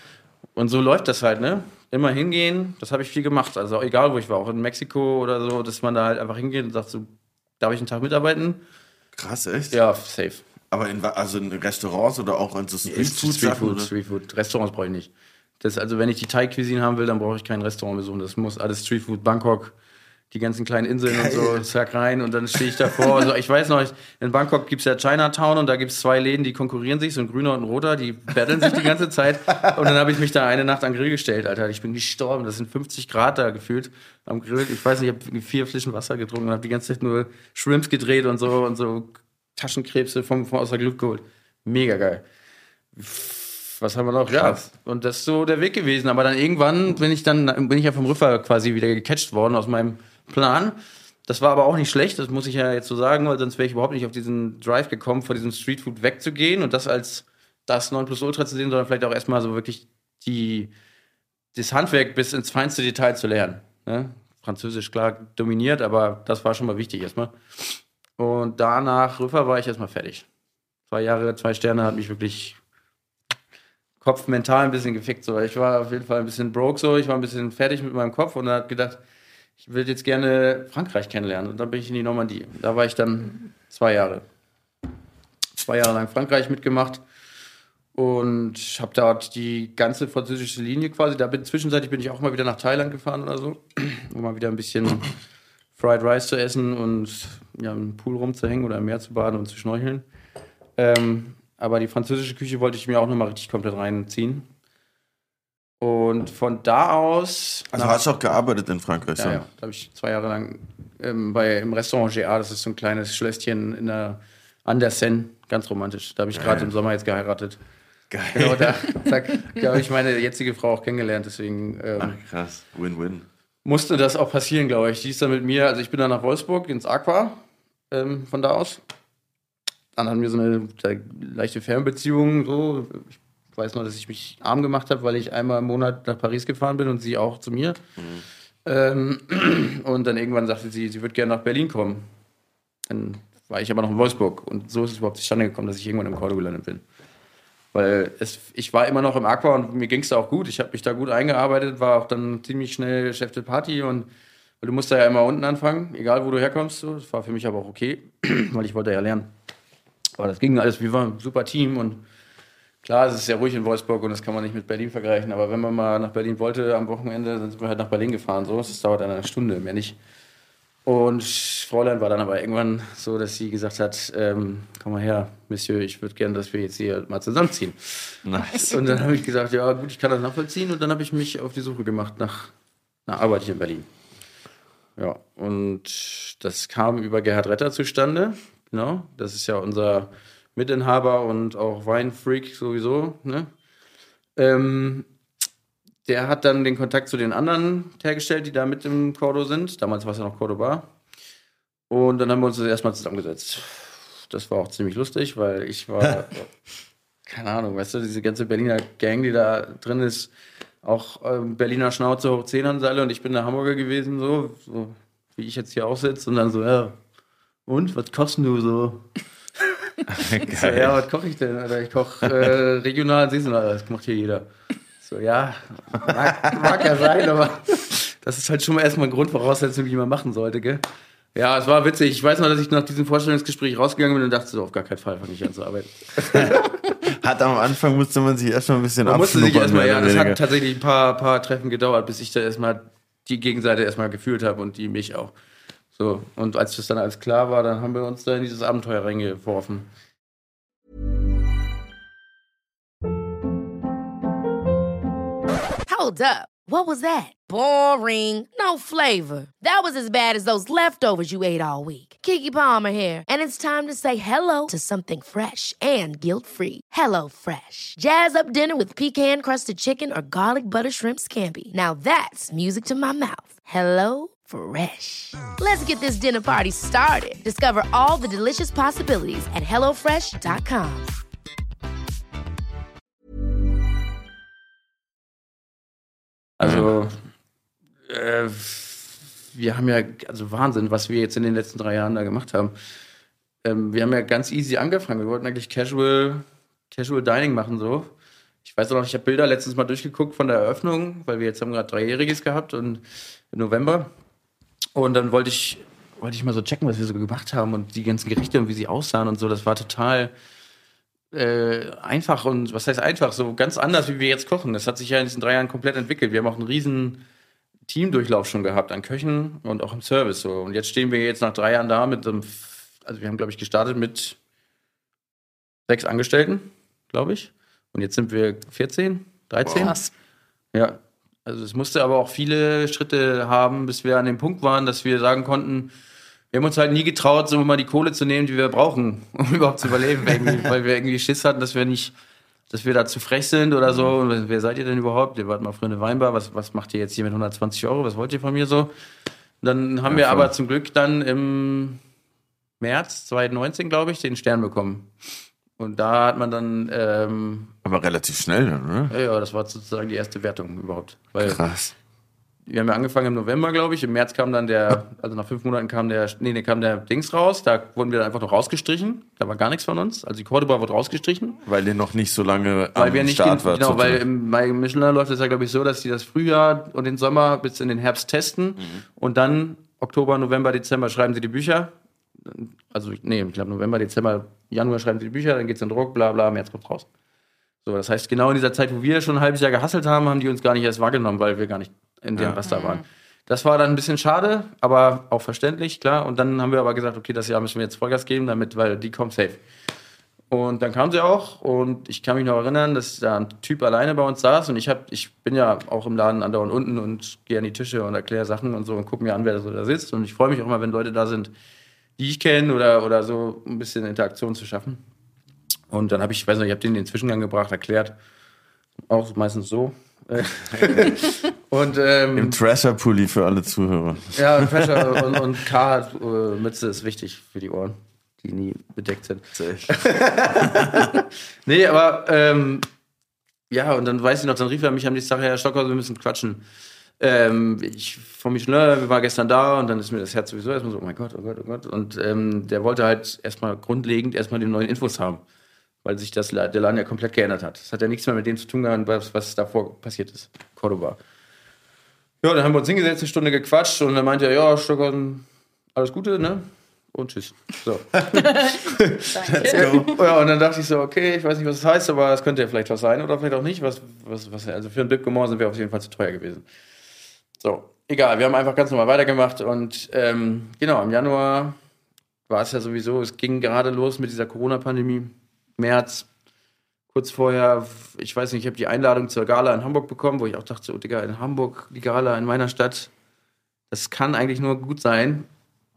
Und so läuft das halt, ne? Immer hingehen, das habe ich viel gemacht. Also egal, wo ich war, auch in Mexiko oder so, dass man da halt einfach hingeht und sagt so, darf ich einen Tag mitarbeiten? Krass, echt? Ja, safe. Aber in, also in Restaurants oder auch in so Streetfood? Streetfood, Streetfood. Restaurants brauche ich nicht. Das, also wenn ich die Thai-Cuisine haben will, dann brauche ich kein Restaurant besuchen. Das muss alles Streetfood, Bangkok, die ganzen kleinen Inseln Geil. und so, zack rein und dann stehe ich davor. Also ich weiß noch, in Bangkok gibt es ja Chinatown und da gibt es zwei Läden, die konkurrieren sich, so ein grüner und ein roter, die battlen sich die ganze Zeit. Und dann habe ich mich da eine Nacht am Grill gestellt, Alter. Ich bin gestorben. Das sind 50 Grad da gefühlt am Grill. Ich weiß nicht, ich habe vier Flaschen Wasser getrunken und habe die ganze Zeit nur Shrimps gedreht und so und so Taschenkrebse vom, vom aus der Glück geholt. Mega geil. Was haben wir noch? Ja, und das ist so der Weg gewesen. Aber dann irgendwann bin ich dann, bin ich ja vom Rüffer quasi wieder gecatcht worden aus meinem Plan. Das war aber auch nicht schlecht, das muss ich ja jetzt so sagen, weil sonst wäre ich überhaupt nicht auf diesen Drive gekommen, vor diesem Streetfood wegzugehen und das als das 9 Plus Ultra zu sehen, sondern vielleicht auch erstmal so wirklich die, das Handwerk bis ins feinste Detail zu lernen. Ne? Französisch klar dominiert, aber das war schon mal wichtig erstmal. Und danach Rüffer war ich erstmal fertig. Zwei Jahre, zwei Sterne hat mich wirklich Kopf mental ein bisschen gefickt. So. Ich war auf jeden Fall ein bisschen broke so, ich war ein bisschen fertig mit meinem Kopf und habe gedacht, ich will jetzt gerne Frankreich kennenlernen. Und dann bin ich in die Normandie. Da war ich dann zwei Jahre. Zwei Jahre lang Frankreich mitgemacht und habe dort die ganze französische Linie quasi. Da bin zwischenzeitlich bin ich auch mal wieder nach Thailand gefahren oder so, [CLEARS THROAT] um mal wieder ein bisschen Fried Rice zu essen und ja, im Pool rumzuhängen oder im Meer zu baden und zu schnorcheln. Ähm, aber die französische Küche wollte ich mir auch nochmal richtig komplett reinziehen. Und von da aus. Also hast du auch gearbeitet in Frankreich? Ja, ja. da habe ich zwei Jahre lang ähm, bei, im Restaurant GA, das ist so ein kleines Schlösschen in der, an der Seine, ganz romantisch. Da habe ich gerade im Sommer jetzt geheiratet. Geil. Genau, da, [LAUGHS] da habe ich meine jetzige Frau auch kennengelernt, deswegen. Ähm, Ach, krass, Win-Win. Musste das auch passieren, glaube ich. Die ist dann mit mir, also ich bin dann nach Wolfsburg ins Aqua, ähm, von da aus. Dann hatten wir so eine leichte Fernbeziehung, so. Ich ich weiß noch, dass ich mich arm gemacht habe, weil ich einmal im Monat nach Paris gefahren bin und sie auch zu mir. Mhm. Ähm, [CLEARS THROAT] und dann irgendwann sagte sie, sie würde gerne nach Berlin kommen. Dann war ich aber noch in Wolfsburg. Und so ist es überhaupt zustande gekommen, dass ich irgendwann im Cordo gelandet bin. Weil es, ich war immer noch im Aqua und mir ging es da auch gut. Ich habe mich da gut eingearbeitet, war auch dann ziemlich schnell Chef der Party und weil du musst da ja immer unten anfangen, egal wo du herkommst. So. Das war für mich aber auch okay, [CLEARS THROAT] weil ich wollte ja lernen. Aber das ging alles, wir waren ein super Team und Klar, es ist sehr ruhig in Wolfsburg und das kann man nicht mit Berlin vergleichen, aber wenn man mal nach Berlin wollte am Wochenende, dann sind wir halt nach Berlin gefahren. So, das dauert eine Stunde, mehr nicht. Und Fräulein war dann aber irgendwann so, dass sie gesagt hat, ähm, komm mal her, Monsieur, ich würde gerne, dass wir jetzt hier mal zusammenziehen. Nice. Und dann habe ich gesagt, ja gut, ich kann das nachvollziehen. Und dann habe ich mich auf die Suche gemacht nach einer Arbeit hier in Berlin. Ja, und das kam über Gerhard Retter zustande. Genau, das ist ja unser Mitinhaber und auch Weinfreak sowieso. Ne? Ähm, der hat dann den Kontakt zu den anderen hergestellt, die da mit im Cordo sind. Damals war es ja noch Cordoba. Und dann haben wir uns das erstmal zusammengesetzt. Das war auch ziemlich lustig, weil ich war, [LAUGHS] keine Ahnung, weißt du, diese ganze Berliner Gang, die da drin ist, auch ähm, Berliner Schnauze hoch 10 an Seile und ich bin der Hamburger gewesen, so, so wie ich jetzt hier auch sitze und dann so, ja, und, was kostet du so? [LAUGHS] So, ja, was koche ich denn? Alter? Ich koche äh, regional, saisonal, das macht hier jeder. So, ja, mag, mag ja sein, aber das ist halt schon mal erstmal eine Grundvoraussetzung, die man machen sollte, gell? Ja, es war witzig. Ich weiß noch, dass ich nach diesem Vorstellungsgespräch rausgegangen bin und dachte so, auf gar keinen Fall fange ich an zu arbeiten. [LAUGHS] Hat am Anfang musste man sich erstmal ein bisschen Man musste sich erstmal, ja, das hat tatsächlich ein paar, paar Treffen gedauert, bis ich da erstmal die Gegenseite erstmal gefühlt habe und die mich auch. So, und als das dann alles klar war, dann haben wir uns da in dieses Abenteuer reingeworfen. Hold up. What was that? Boring. No flavor. That was as bad as those leftovers you ate all week. Kiki Palmer here, and it's time to say hello to something fresh and guilt-free. Hello Fresh. Jazz up dinner with pecan-crusted chicken or garlic butter shrimp scampi. Now that's music to my mouth. Hello Fresh. Let's get this dinner party started. Discover all the delicious possibilities at hellofresh.com. Also, äh, wir haben ja, also Wahnsinn, was wir jetzt in den letzten drei Jahren da gemacht haben. Ähm, wir haben ja ganz easy angefangen. Wir wollten eigentlich Casual, Casual Dining machen, so. Ich weiß auch noch, ich habe Bilder letztens mal durchgeguckt von der Eröffnung, weil wir jetzt haben gerade Dreijähriges gehabt und im November. Und dann wollte ich, wollte ich mal so checken, was wir so gemacht haben und die ganzen Gerichte und wie sie aussahen und so. Das war total äh, einfach und was heißt einfach, so ganz anders, wie wir jetzt kochen. Das hat sich ja in diesen drei Jahren komplett entwickelt. Wir haben auch einen riesen Teamdurchlauf schon gehabt an Köchen und auch im Service. So. Und jetzt stehen wir jetzt nach drei Jahren da mit einem, also wir haben, glaube ich, gestartet mit sechs Angestellten, glaube ich. Und jetzt sind wir 14, 13. Krass. Ja, also es musste aber auch viele Schritte haben, bis wir an dem Punkt waren, dass wir sagen konnten, wir haben uns halt nie getraut, so mal die Kohle zu nehmen, die wir brauchen, [LAUGHS] um überhaupt zu überleben, weil wir irgendwie Schiss hatten, dass wir nicht, dass wir da zu frech sind oder so. Und wer seid ihr denn überhaupt? Ihr wart mal früher eine Weinbar, was, was macht ihr jetzt hier mit 120 Euro? Was wollt ihr von mir so? Dann haben wir voll. aber zum Glück dann im März 2019, glaube ich, den Stern bekommen. Und da hat man dann, ähm, Aber relativ schnell dann, ne? ja, ja, das war sozusagen die erste Wertung überhaupt. Weil Krass. wir haben ja angefangen im November, glaube ich. Im März kam dann der, also nach fünf Monaten kam der, nee, nee, kam der Dings raus. Da wurden wir dann einfach noch rausgestrichen. Da war gar nichts von uns. Also die Cordoba wurde rausgestrichen. Weil ihr noch nicht so lange Weil am wir nicht, Start den, wart. genau, weil im, bei Michelin läuft es ja, glaube ich, so, dass die das Frühjahr und den Sommer bis in den Herbst testen. Und dann Oktober, November, Dezember schreiben sie die Bücher. Also, nee, ich glaube November, Dezember, Januar schreiben sie die Bücher, dann geht's in Druck, bla bla, März kommt raus. So, das heißt, genau in dieser Zeit, wo wir schon ein halbes Jahr gehasselt haben, haben die uns gar nicht erst wahrgenommen, weil wir gar nicht in deren Raster waren. Das war dann ein bisschen schade, aber auch verständlich, klar. Und dann haben wir aber gesagt, okay, das Jahr müssen wir jetzt Vollgas geben, damit, weil die kommt safe. Und dann kam sie auch und ich kann mich noch erinnern, dass da ein Typ alleine bei uns saß und ich hab, ich bin ja auch im Laden andauernd unten und gehe an die Tische und erkläre Sachen und so und gucke mir an, wer so da sitzt. Und ich freue mich auch immer, wenn Leute da sind, die ich kenne oder, oder so ein bisschen Interaktion zu schaffen. Und dann habe ich, ich weiß nicht, ich habe denen den Zwischengang gebracht, erklärt. Auch meistens so. [LAUGHS] und ähm, Im Treasure-Pulli für alle Zuhörer. ja, und Pressure und, und K-Mütze ist wichtig für die Ohren, die nie bedeckt sind. [LAUGHS] Nee, aber ähm, ja, und dann weiß ich noch, dann rief er mich am nächsten Tag, Herr Stocker, wir müssen quatschen. Ähm, ich von Michelin, wir waren gestern da und dann ist mir das Herz sowieso erstmal so, oh mein Gott, oh Gott, oh Gott. Und ähm, der wollte halt erstmal grundlegend erstmal die neuen Infos haben, weil sich das, der Laden ja komplett geändert hat. Das hat ja nichts mehr mit dem zu tun gehabt, was, was davor passiert ist. Cordoba. Ja, dann haben wir uns hingesetzt, eine Stunde gequatscht und dann meinte er, ja, Stockholm, alles Gute, ne? und tschüss. So. [LAUGHS] Danke. Ja, und dann dachte ich so, okay, ich weiß nicht, was das heißt, aber es könnte ja vielleicht was sein oder vielleicht auch nicht. Was, was, was, also für ein Bib Gemorsen wäre auf jeden Fall zu teuer gewesen. So, egal, wir haben einfach ganz normal weitergemacht und ähm, genau, im Januar war es ja sowieso, es ging gerade los mit dieser Corona-Pandemie. März, kurz vorher, ich weiß nicht, ich habe die Einladung zur Gala in Hamburg bekommen, wo ich auch dachte, oh Digga, in Hamburg, die Gala in meiner Stadt, das kann eigentlich nur gut sein.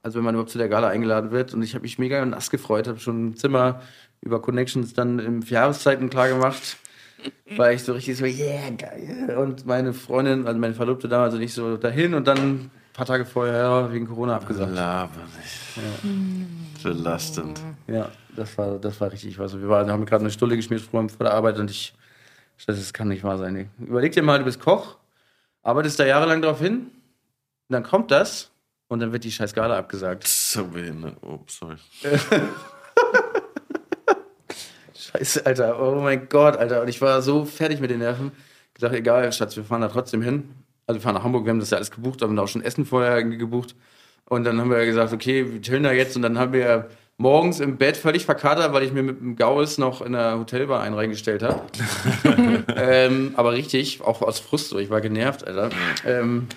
Also wenn man überhaupt zu der Gala eingeladen wird. Und ich habe mich mega nass gefreut, habe schon ein Zimmer über Connections dann im Jahreszeiten klar gemacht. War ich so richtig so, yeah, geil. Und meine Freundin, also meine Verlobte damals und ich so dahin und dann ein paar Tage vorher ja, wegen Corona abgesagt. Laber nicht. Belastend. Ja, das war, das war richtig. Also wir waren, haben gerade eine Stulle geschmiert vor vor der Arbeit und ich, dachte, das kann nicht wahr sein. Überleg dir mal, du bist Koch, arbeitest da jahrelang drauf hin, und dann kommt das und dann wird die scheiß Gala abgesagt. So behindert. Oh, sorry. [LAUGHS] Scheiße, Alter. Oh mein Gott, Alter. Und ich war so fertig mit den Nerven. Ich dachte, egal, Schatz, wir fahren da trotzdem hin. Also wir fahren nach Hamburg, wir haben das ja alles gebucht, haben da auch schon Essen vorher gebucht. Und dann haben wir gesagt, okay, wir chillen da jetzt. Und dann haben wir morgens im Bett völlig verkatert, weil ich mir mit dem Gaues noch in der Hotelbar einen reingestellt habe. [LAUGHS] ähm, aber richtig, auch aus Frust so. Ich war genervt, Alter. Ähm,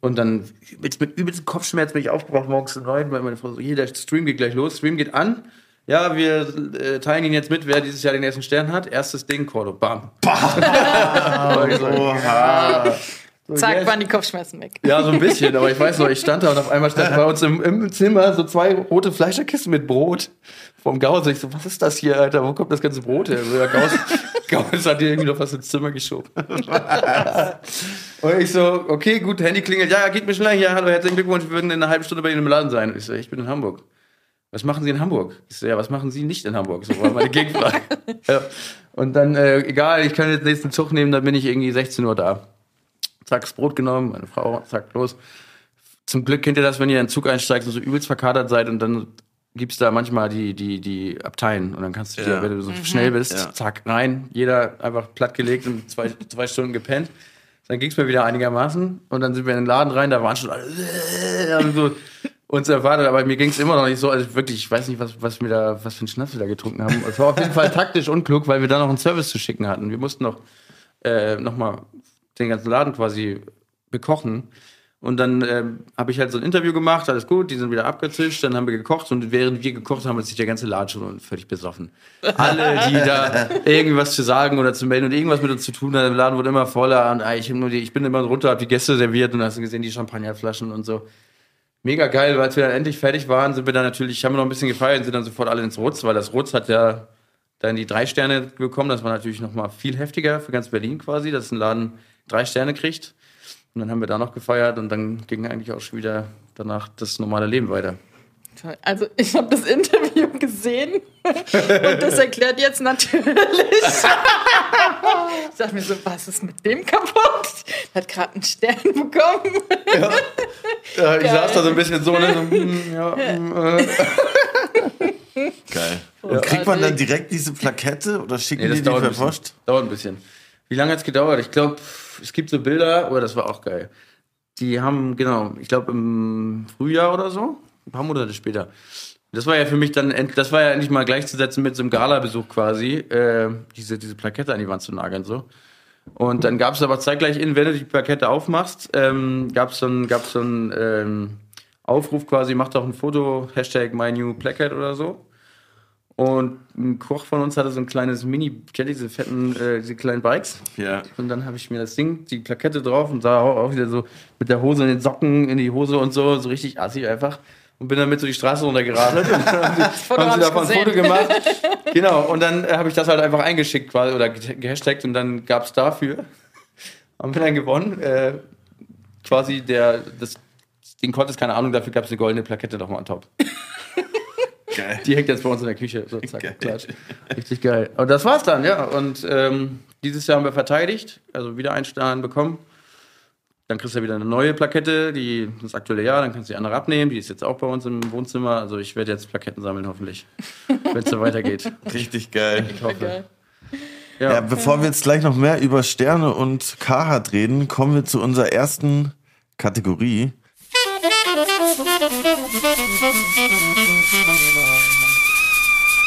und dann mit, mit übelstem Kopfschmerz bin ich aufgewacht morgens um neun, weil meine Frau so, hier, der Stream geht gleich los. Stream geht an. Ja, wir äh, teilen ihn jetzt mit, wer dieses Jahr den ersten Stern hat. Erstes Ding, Cordo. Bam. Bam. [LAUGHS] [LAUGHS] Oha. so, Zack, yes. waren die Kopfschmerzen weg. Ja, so ein bisschen, aber ich weiß noch, ich stand da und auf einmal standen bei uns im, im Zimmer so zwei rote Fleischerkisten mit Brot vom Gauss. Ich so, was ist das hier, Alter? Wo kommt das ganze Brot her? So, der Gauss, [LAUGHS] Gauss hat dir irgendwie noch was ins Zimmer geschoben. und ich so, okay, gut, Handy klingelt. Ja, ja, geht mir schnell. Ja, hallo, herzlichen Glückwunsch, wir würden in einer halben Stunde bei Ihnen im Laden sein. Und ich so, ich bin in Hamburg. Was machen Sie in Hamburg? Ich so, ja, was machen Sie nicht in Hamburg? So war meine Gegenfrage. [LAUGHS] ja. Und dann, äh, egal, ich kann jetzt den nächsten Zug nehmen, dann bin ich irgendwie 16 Uhr da. Zack, das Brot genommen, meine Frau, zack, los. Zum Glück kennt ihr das, wenn ihr in den Zug einsteigt und so übelst verkadert seid und dann gibt's da manchmal die, die, die Abteien und dann kannst du dir, Ja. wenn du so schnell bist, Ja. zack, rein, jeder einfach plattgelegt und zwei, zwei Stunden gepennt. Dann ging's mir wieder einigermaßen und dann sind wir in den Laden rein, da waren schon alle [LAUGHS] so uns erwartet, aber mir ging's immer noch nicht so, also wirklich, ich weiß nicht, was, was wir da, was für einen Schnaps wir da getrunken haben. Es war auf jeden Fall taktisch unklug, weil wir da noch einen Service zu schicken hatten. Wir mussten noch, äh, noch mal den ganzen Laden quasi bekochen. Und dann ähm, habe ich halt so ein Interview gemacht, alles gut, die sind wieder abgezischt, dann haben wir gekocht und während wir gekocht haben, hat sich der ganze Laden schon völlig besoffen. Alle, die da irgendwas zu sagen oder zu melden und irgendwas mit uns zu tun haben, der Laden wurde immer voller und ah, ich, die, ich bin immer runter, habe die Gäste serviert und hast gesehen, die Champagnerflaschen und so. Mega geil, weil als wir dann endlich fertig waren, sind wir dann natürlich, haben wir noch ein bisschen gefeiert und sind dann sofort alle ins Rutz, weil das Rutz hat ja dann die drei Sterne bekommen. Das war natürlich noch mal viel heftiger für ganz Berlin quasi, dass ein Laden drei Sterne kriegt. Und dann haben wir da noch gefeiert und dann ging eigentlich auch schon wieder danach das normale Leben weiter. Also ich habe das Interview gesehen und das erklärt jetzt natürlich. ich dachte mir so, was ist mit dem kaputt? Der hat gerade einen Stern bekommen. Ja, ich Geil. saß da so ein bisschen so, ne, so hm, ja, hm, äh. Geil. Und kriegt man dann direkt diese Plakette oder schicken Nee, das die die dauert per ein bisschen. Post? Dauert ein bisschen. Wie lange hat's gedauert? Ich glaube, es gibt so Bilder, oh, das war auch geil. Die haben, genau, ich glaube im Frühjahr oder so, ein paar Monate später. Das war ja für mich dann, das war ja endlich mal gleichzusetzen mit so einem Gala-Besuch quasi, äh, diese, diese Plakette an die Wand zu nageln so. Und dann gab es aber zeitgleich in, wenn du die Plakette aufmachst, ähm, gab es so einen gab's so einen, ähm, Aufruf quasi, mach doch ein Foto, Hashtag my new placard oder so. Und ein Koch von uns hatte so ein kleines Mini, kennt diese fetten, äh, diese kleinen Bikes? Ja. Und dann habe ich mir das Ding, die Plakette drauf und sah auch, auch wieder so mit der Hose in den Socken in die Hose und so, so richtig assig einfach. Und bin damit so die Straße runtergeradelt. und dann [LAUGHS] haben sie, haben hab sie davon ein. Foto gemacht. [LAUGHS] genau, und dann äh, habe ich das halt einfach eingeschickt quasi oder ge- gehashtagt und dann gab es dafür, [LAUGHS] haben wir dann gewonnen, äh, quasi der, das Ding Contest, keine Ahnung, dafür gab es eine goldene Plakette nochmal on top. Geil. Die hängt jetzt bei uns in der Küche. So, zack, Geil. klatsch. Richtig geil. Und das war's dann, ja. Und ähm, dieses Jahr haben wir verteidigt, also wieder einen Stern bekommen. Dann kriegst du wieder eine neue Plakette, die das aktuelle Jahr, dann kannst du die andere abnehmen. Die ist jetzt auch bei uns im Wohnzimmer. Also ich werde jetzt Plaketten sammeln, hoffentlich. [LAUGHS] Wenn es so weitergeht. Richtig geil. Ich hoffe. Geil. Ja, bevor wir jetzt gleich noch mehr über Sterne und Carhartt reden, kommen wir zu unserer ersten Kategorie.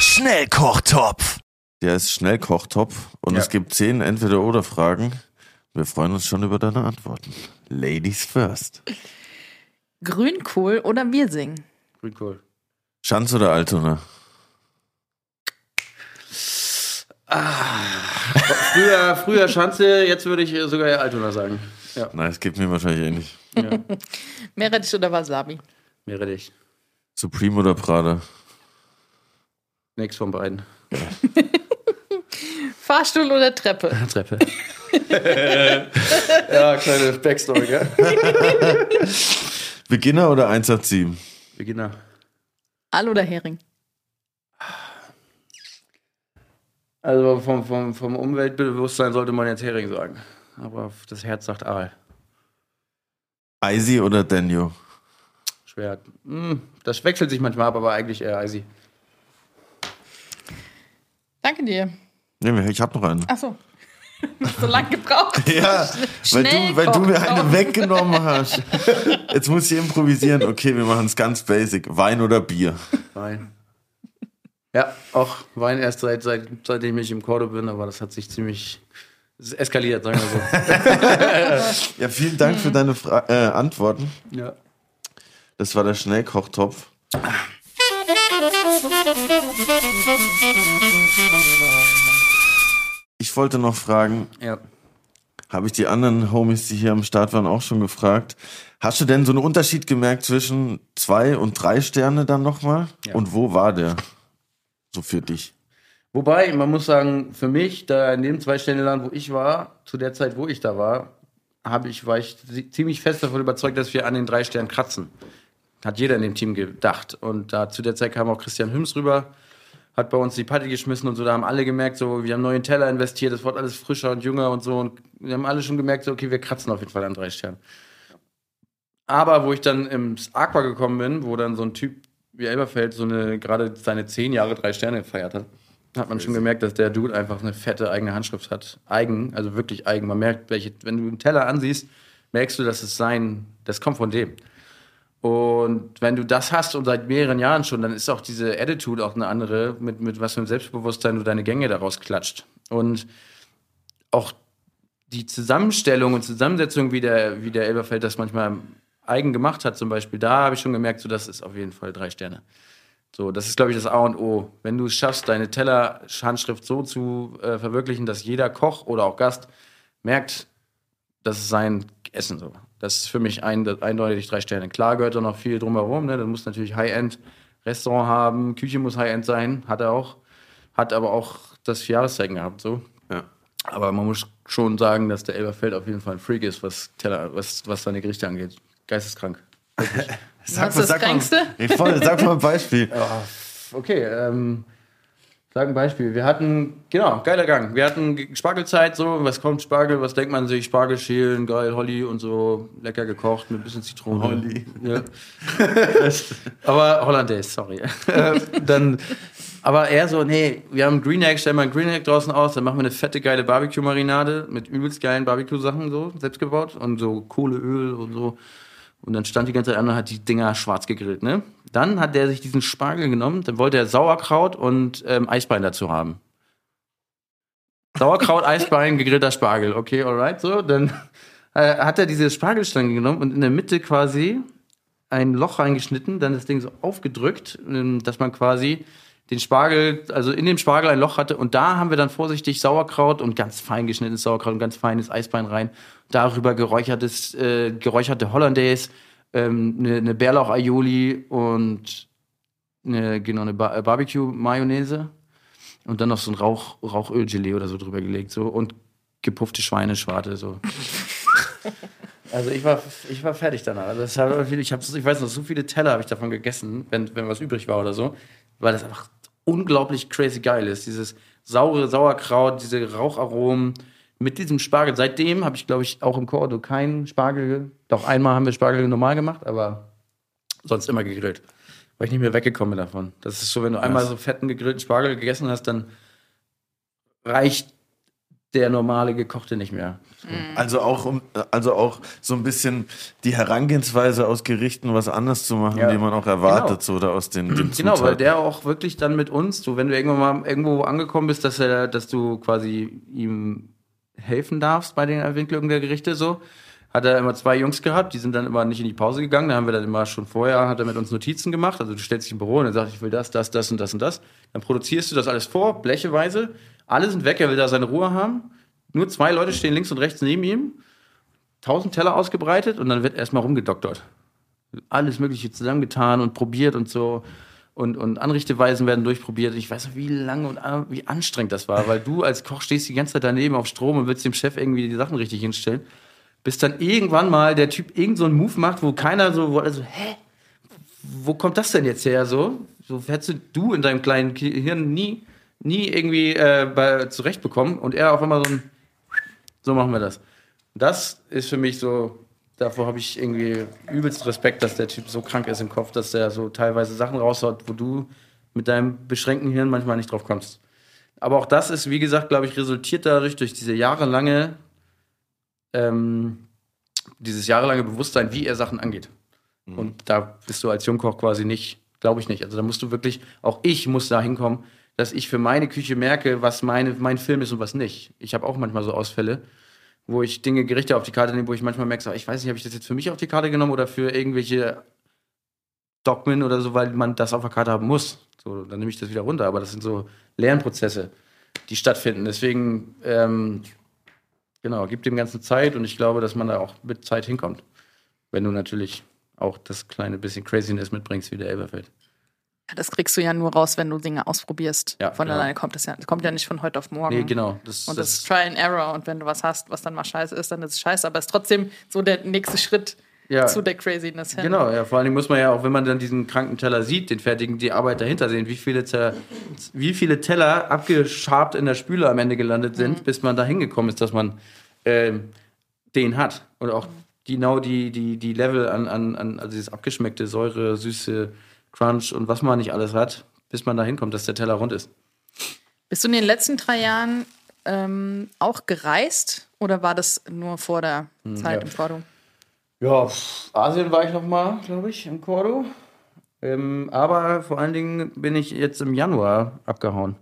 Schnellkochtopf. Der ist Schnellkochtopf und Ja. es gibt zehn Entweder-Oder-Fragen. Wir freuen uns schon über deine Antworten. Ladies first. Grünkohl oder Biersing? Grünkohl. Schanz oder Altona? Früher, früher Schanze, jetzt würde ich äh, sogar eher Altona sagen. Ja, Nein, es gibt mir wahrscheinlich eh nicht. ja. Meerrettich oder Wasabi? Dich. Supreme oder Prada? Nix von beiden. [LAUGHS] Fahrstuhl oder Treppe? [LAUGHS] Treppe. [LAUGHS] ja, kleine Backstory, gell? [LAUGHS] Beginner oder 187? Beginner. Aal oder Hering? Also vom, vom, vom Umweltbewusstsein sollte man jetzt Hering sagen. Aber das Herz sagt Aal. Eisi oder Daniel? Schwer. Hm, das wechselt sich manchmal ab, aber eigentlich eher Eisi. Danke dir. Nee, ich habe noch einen. Achso. so [LAUGHS] lange gebraucht. [LAUGHS] Ja, weil du, weil du mir eine weggenommen hast. Jetzt muss ich improvisisen. Okay, wir machen es ganz basic. Wein oder Bier? Wein. Ja, auch Wein erst seit, seit, seitdem ich im Cordo bin, aber das hat sich ziemlich es ist eskaliert, sagen wir so. [LAUGHS] Ja, vielen Dank für deine Fra äh, Antworten. ja. Das war der Schnellkochtopf. Ich wollte noch fragen, ja. habe ich die anderen Homies, die hier am Start waren, auch schon gefragt. Hast du denn so einen Unterschied gemerkt zwischen zwei und drei Sterne dann nochmal? Ja. Und wo war der? So für dich. Wobei, man muss sagen, für mich, da in dem Zwei-Sterne-Land, wo ich war, zu der Zeit, wo ich da war, habe ich, war ich ziemlich fest davon überzeugt, dass wir an den drei Sternen kratzen. Hat jeder in dem Team gedacht. Und da zu der Zeit kam auch Christian Hüms rüber, hat bei uns die Party geschmissen und so. Da haben alle gemerkt, so, wir haben neuen Teller investiert, es wird alles frischer und jünger und so. Und wir haben alle schon gemerkt, so, okay, wir kratzen auf jeden Fall an drei Sternen. Aber wo ich dann ins Aqua gekommen bin, wo dann so ein Typ wie Elberfeld so eine, gerade seine zehn Jahre drei Sterne gefeiert hat, hat man schon gemerkt, dass der Dude einfach eine fette eigene Handschrift hat. Eigen, also wirklich eigen. Man merkt, welche, wenn du einen Teller ansiehst, merkst du, dass es sein, das kommt von dem. Und wenn du das hast und seit mehreren Jahren schon, dann ist auch diese Attitude auch eine andere, mit, mit was für einem Selbstbewusstsein du deine Gänge daraus klatscht. Und auch die Zusammenstellung und Zusammensetzung, wie der, wie der Elberfeld das manchmal eigen gemacht hat, zum Beispiel, da habe ich schon gemerkt, so, das ist auf jeden Fall drei Sterne. So, das ist, glaube ich, das A und O. Wenn du es schaffst, deine Tellerhandschrift so zu äh, verwirklichen, dass jeder Koch oder auch Gast merkt, das ist sein Essen so. Das ist für mich ein, eindeutig drei Sterne. Klar gehört da noch viel drumherum. Ne? Du musst natürlich High-End-Restaurant haben, Küche muss High-End sein, hat er auch. Hat aber auch das Vierjahreszeichen gehabt. So. Ja. Aber man muss schon sagen, dass der Elberfeld auf jeden Fall ein Freak ist, was, Teller, was, was seine Gerichte angeht. Geisteskrank. [LAUGHS] Sag Was ist das Kränkste? Mal, voll, sag mal ein Beispiel. [LAUGHS] Okay, ähm, sag ein Beispiel. Wir hatten, genau, geiler Gang. Wir hatten Spargelzeit, so, was kommt Spargel, was denkt man sich? Spargel schälen, geil, Holly und so, lecker gekocht mit ein bisschen Zitrone. Holly. Ja. [LAUGHS] aber Hollandaise, sorry. Äh, [LAUGHS] dann, aber eher so, nee, wir haben Green Egg, stellen wir ein Green Egg draußen aus, dann machen wir eine fette, geile Barbecue-Marinade mit übelst geilen Barbecue-Sachen, so, selbst gebaut und so Kohleöl und so. Und dann stand die ganze Zeit an und hat die Dinger schwarz gegrillt, ne? Dann hat der sich diesen Spargel genommen, dann wollte er Sauerkraut und ähm, Eisbein dazu haben. Sauerkraut, [LAUGHS] Eisbein, gegrillter Spargel, okay, alright, so. Dann äh, hat er diese Spargelstange genommen und in der Mitte quasi ein Loch reingeschnitten, dann das Ding so aufgedrückt, ähm, dass man quasi den Spargel, also in dem Spargel ein Loch hatte und da haben wir dann vorsichtig Sauerkraut und ganz fein geschnittenes Sauerkraut und ganz feines Eisbein rein, darüber geräuchertes, äh, geräucherte Hollandaise, ähm, eine, eine Bärlauch-Aioli und eine, genau, eine Ba- äh, Barbecue-Mayonnaise und dann noch so ein Rauch, Rauchölgelee oder so drüber gelegt so und gepuffte Schweineschwarte so. [LAUGHS] Also ich war, ich war fertig danach. Also das hat, ich, hab, ich weiß noch, so viele Teller habe ich davon gegessen, wenn, wenn was übrig war oder so, weil das einfach unglaublich crazy geil ist. Dieses saure Sauerkraut, diese Raucharomen mit diesem Spargel. Seitdem habe ich, glaube ich, auch im Cordo keinen Spargel. Doch einmal haben wir Spargel normal gemacht, aber sonst immer gegrillt. Weil ich nicht mehr weggekommen bin davon. Das ist so, wenn du einmal so fetten gegrillten Spargel gegessen hast, dann reicht der normale Gekochte nicht mehr. Also auch, um- also auch so ein bisschen die Herangehensweise aus Gerichten was anders zu machen, Ja. die man auch erwartet, Genau. so oder aus den, [CLEARS THROAT] den Genau, weil der auch wirklich dann mit uns, so wenn du irgendwann mal irgendwo angekommen bist, dass er, dass du quasi ihm helfen darfst bei den Entwicklungen der Gerichte so, hat er immer zwei Jungs gehabt, die sind dann immer nicht in die Pause gegangen, da haben wir dann immer schon vorher, hat er mit uns Notizen gemacht, also du stellst dich im Büro und er sagt, ich will das, das, das und das und das, dann produzierst du das alles vor, blecheweise, alle sind weg, er will da seine Ruhe haben, nur zwei Leute stehen links und rechts neben ihm, tausend Teller ausgebreitet und dann wird erstmal rumgedoktert alles Mögliche zusammengetan und probiert und so. Und, und Anrichteweisen werden durchprobiert. Ich weiß noch, wie lange und an- wie anstrengend das war, weil du als Koch stehst die ganze Zeit daneben auf Strom und willst dem Chef irgendwie die Sachen richtig hinstellen. Bis dann irgendwann mal der Typ irgend so einen Move macht, wo keiner so, wo alle so, hä? Wo kommt das denn jetzt her? So, so hättest du in deinem kleinen Gehirn nie, nie irgendwie äh, bei, zurechtbekommen. Und er auf einmal so ein, so machen wir das. Das ist für mich so, davor habe ich irgendwie übelst Respekt, dass der Typ so krank ist im Kopf, dass der so teilweise Sachen raushaut, wo du mit deinem beschränkten Hirn manchmal nicht drauf kommst. Aber auch das ist, wie gesagt, glaube ich, resultiert dadurch, durch diese jahrelange, ähm, dieses jahrelange Bewusstsein, wie er Sachen angeht. Und da bist du als Jungkoch quasi nicht, glaube ich nicht. Also da musst du wirklich, auch ich muss da hinkommen, dass ich für meine Küche merke, was meine, mein Film ist und was nicht. Ich habe auch manchmal so Ausfälle, wo ich Dinge, Gerichte auf die Karte nehme, wo ich manchmal merke, ich weiß nicht, habe ich das jetzt für mich auf die Karte genommen oder für irgendwelche Dogmen oder so, weil man das auf der Karte haben muss. So, dann nehme ich das wieder runter. Aber das sind so Lernprozesse, die stattfinden. Deswegen, ähm, genau, gib dem Ganzen Zeit und ich glaube, dass man da auch mit Zeit hinkommt. Wenn du natürlich auch das kleine bisschen Craziness mitbringst, wie der Elberfeld. Das kriegst du ja nur raus, wenn du Dinge ausprobierst. Ja, von genau. alleine kommt das ja. Das kommt ja nicht von heute auf morgen. Nee, genau. Das, Und das, das, ist Try and Error. Und wenn du was hast, was dann mal scheiße ist, dann ist es scheiße. Aber es ist trotzdem so der nächste Schritt Ja. zu der Craziness hin. Genau, ja, vor allen Dingen muss man ja auch, wenn man dann diesen kranken Teller sieht, den fertigen, die Arbeit dahinter sehen, wie viele, Teller, wie viele Teller abgeschabt in der Spüle am Ende gelandet sind, bis man da hingekommen ist, dass man ähm, den hat. Und auch genau die, die, die Level an, an, an also dieses abgeschmeckte Säure, Süße, Crunch und was man nicht alles hat, bis man da hinkommt, dass der Teller rund ist. Bist du in den letzten drei Jahren ähm, auch gereist? Oder war das nur vor der Zeit ja. im Cordo? Ja, Asien war ich noch mal, glaube ich, im Cordo. Ähm, aber vor allen Dingen bin ich jetzt im Januar abgehauen,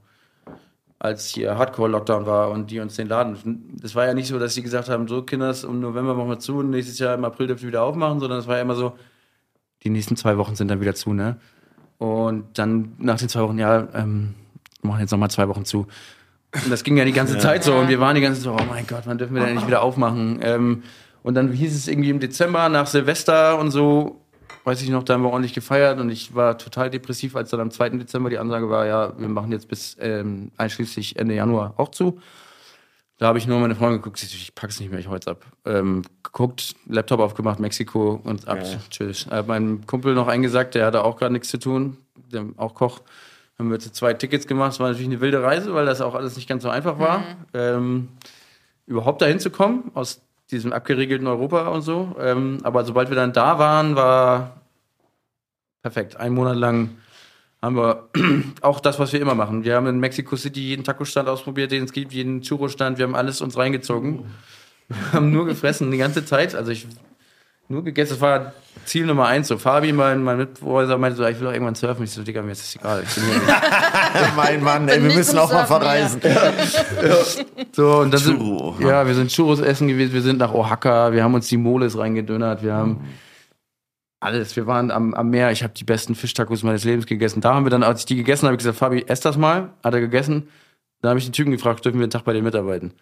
als hier Hardcore-Lockdown war und die uns den Laden. Das war ja nicht so, dass sie gesagt haben, so Kinders, im November machen wir zu und nächstes Jahr im April dürfen wir wieder aufmachen, sondern es war ja immer so, die nächsten zwei Wochen sind dann wieder zu, ne? Und dann nach den zwei Wochen, ja, ähm, wir machen jetzt noch mal zwei Wochen zu. Und das ging ja die ganze Zeit so und wir waren die ganze Zeit so, oh mein Gott, wann dürfen wir denn nicht wieder aufmachen? Ähm, und dann hieß es irgendwie im Dezember nach Silvester und so, weiß ich noch, da haben wir ordentlich gefeiert und ich war total depressiv, als dann am 2. Dezember die Ansage war, ja, wir machen jetzt bis ähm, einschließlich Ende Januar auch zu. Da habe ich nur meine Freundin geguckt, ich pack's nicht mehr, ich heute ab. Ähm, geguckt, Laptop aufgemacht, Mexiko und ab. Tschüss. Äh, mein Kumpel noch eingesagt, der hatte auch gerade nichts zu tun, der auch Koch. Haben wir zwei Tickets gemacht. Es war natürlich eine wilde Reise, weil das auch alles nicht ganz so einfach war. Ähm, überhaupt dahin zu kommen, aus diesem abgeriegelten Europa und so. Ähm, aber sobald wir dann da waren, war perfekt. Ein Monat lang haben wir [CLEARS THROAT] auch das, was wir immer machen. Wir haben in Mexico City jeden Taco-Stand ausprobiert, den es gibt, jeden Churro-Stand. Wir haben alles uns reingezogen. Wir haben nur gefressen die ganze Zeit. Also ich nur gegessen. Das war Ziel Nummer eins. So Fabi, mein, mein Mitbewohner, meinte so, ich will doch irgendwann surfen. Ich so, Digga, mir ist das egal. Ich bin hier [LAUGHS] mein Mann, ey, wir müssen auch mal verreisen. So, und dann sind, Churro, ja, wir sind Churros essen gewesen, wir sind nach Oaxaca, wir haben uns die Moles reingedönnert, wir haben alles. Wir waren am, am Meer, ich habe die besten Fischtacos meines Lebens gegessen. Da haben wir dann, als ich die gegessen habe, gesagt, Fabi, ess das mal. Hat er gegessen. Dann habe ich den Typen gefragt, dürfen wir einen Tag bei dir mitarbeiten?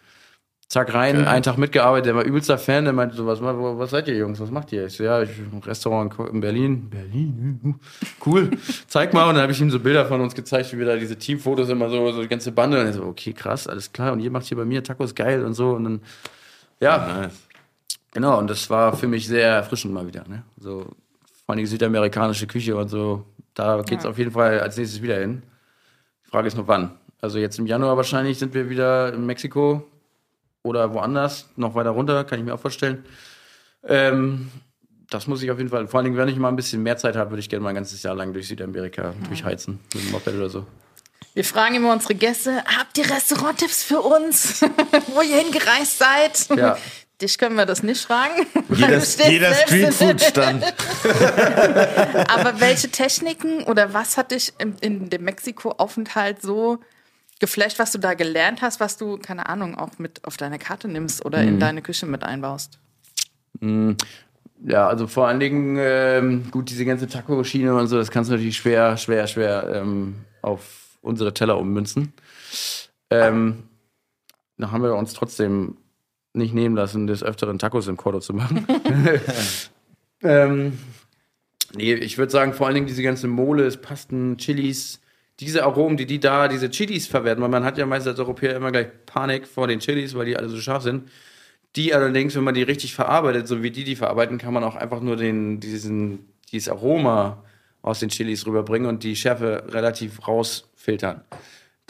Zack rein, einen Tag mitgearbeitet, der war übelster Fan, der meinte so, was, was, seid ihr Jungs, was macht ihr? Ich so, ja, ich ein Restaurant in Berlin. Berlin, [LAUGHS] cool, zeig mal. Und dann habe ich ihm so Bilder von uns gezeigt, wie wir da diese Teamfotos immer so, so die ganze Bande. Und er so, okay, krass, alles klar. Und ihr macht hier bei mir Tacos geil und so. Und dann, ja, Nice. genau. Und das war für mich sehr erfrischend mal wieder. Ne? So, vor allem die südamerikanische Küche und so. Da geht's Ja. auf jeden Fall als nächstes wieder hin. Die Frage ist nur wann. Also jetzt im Januar wahrscheinlich sind wir wieder in Mexiko oder woanders, noch weiter runter, kann ich mir auch vorstellen. Ähm, das muss ich auf jeden Fall. Vor allen Dingen, wenn ich mal ein bisschen mehr Zeit habe, würde ich gerne mal ein ganzes Jahr lang durch Südamerika durchheizen mit dem Moped oder so. Wir fragen immer unsere Gäste, habt ihr Restauranttipps für uns, [LAUGHS] wo ihr hingereist seid? Ja. [LAUGHS] Dich können wir das nicht fragen. [LAUGHS] weil Jeder, Streetfood-Stand. [LAUGHS] [LAUGHS] Aber welche Techniken oder was hat dich in, in dem Mexiko-Aufenthalt so geflasht, was du da gelernt hast, was du, keine Ahnung, auch mit auf deine Karte nimmst oder Mhm. in deine Küche mit einbaust? Ja, also vor allen Dingen, ähm, gut, diese ganze Taco-Schiene und so, das kannst du natürlich schwer, schwer, schwer ähm, auf unsere Teller ummünzen. Ähm, da haben wir uns trotzdem nicht nehmen lassen, des Öfteren Tacos im Cordo zu machen. [LAUGHS] [LAUGHS] ähm, nee, ich würde sagen, vor allen Dingen diese ganzen Moles, Pasten, Chilis, diese Aromen, die die da, diese Chilis verwerten, weil man hat ja meist als Europäer immer gleich Panik vor den Chilis, weil die alle so scharf sind. Die allerdings, wenn man die richtig verarbeitet, so wie die die verarbeiten, kann man auch einfach nur den, diesen, dieses Aroma aus den Chilis rüberbringen und die Schärfe relativ rausfiltern.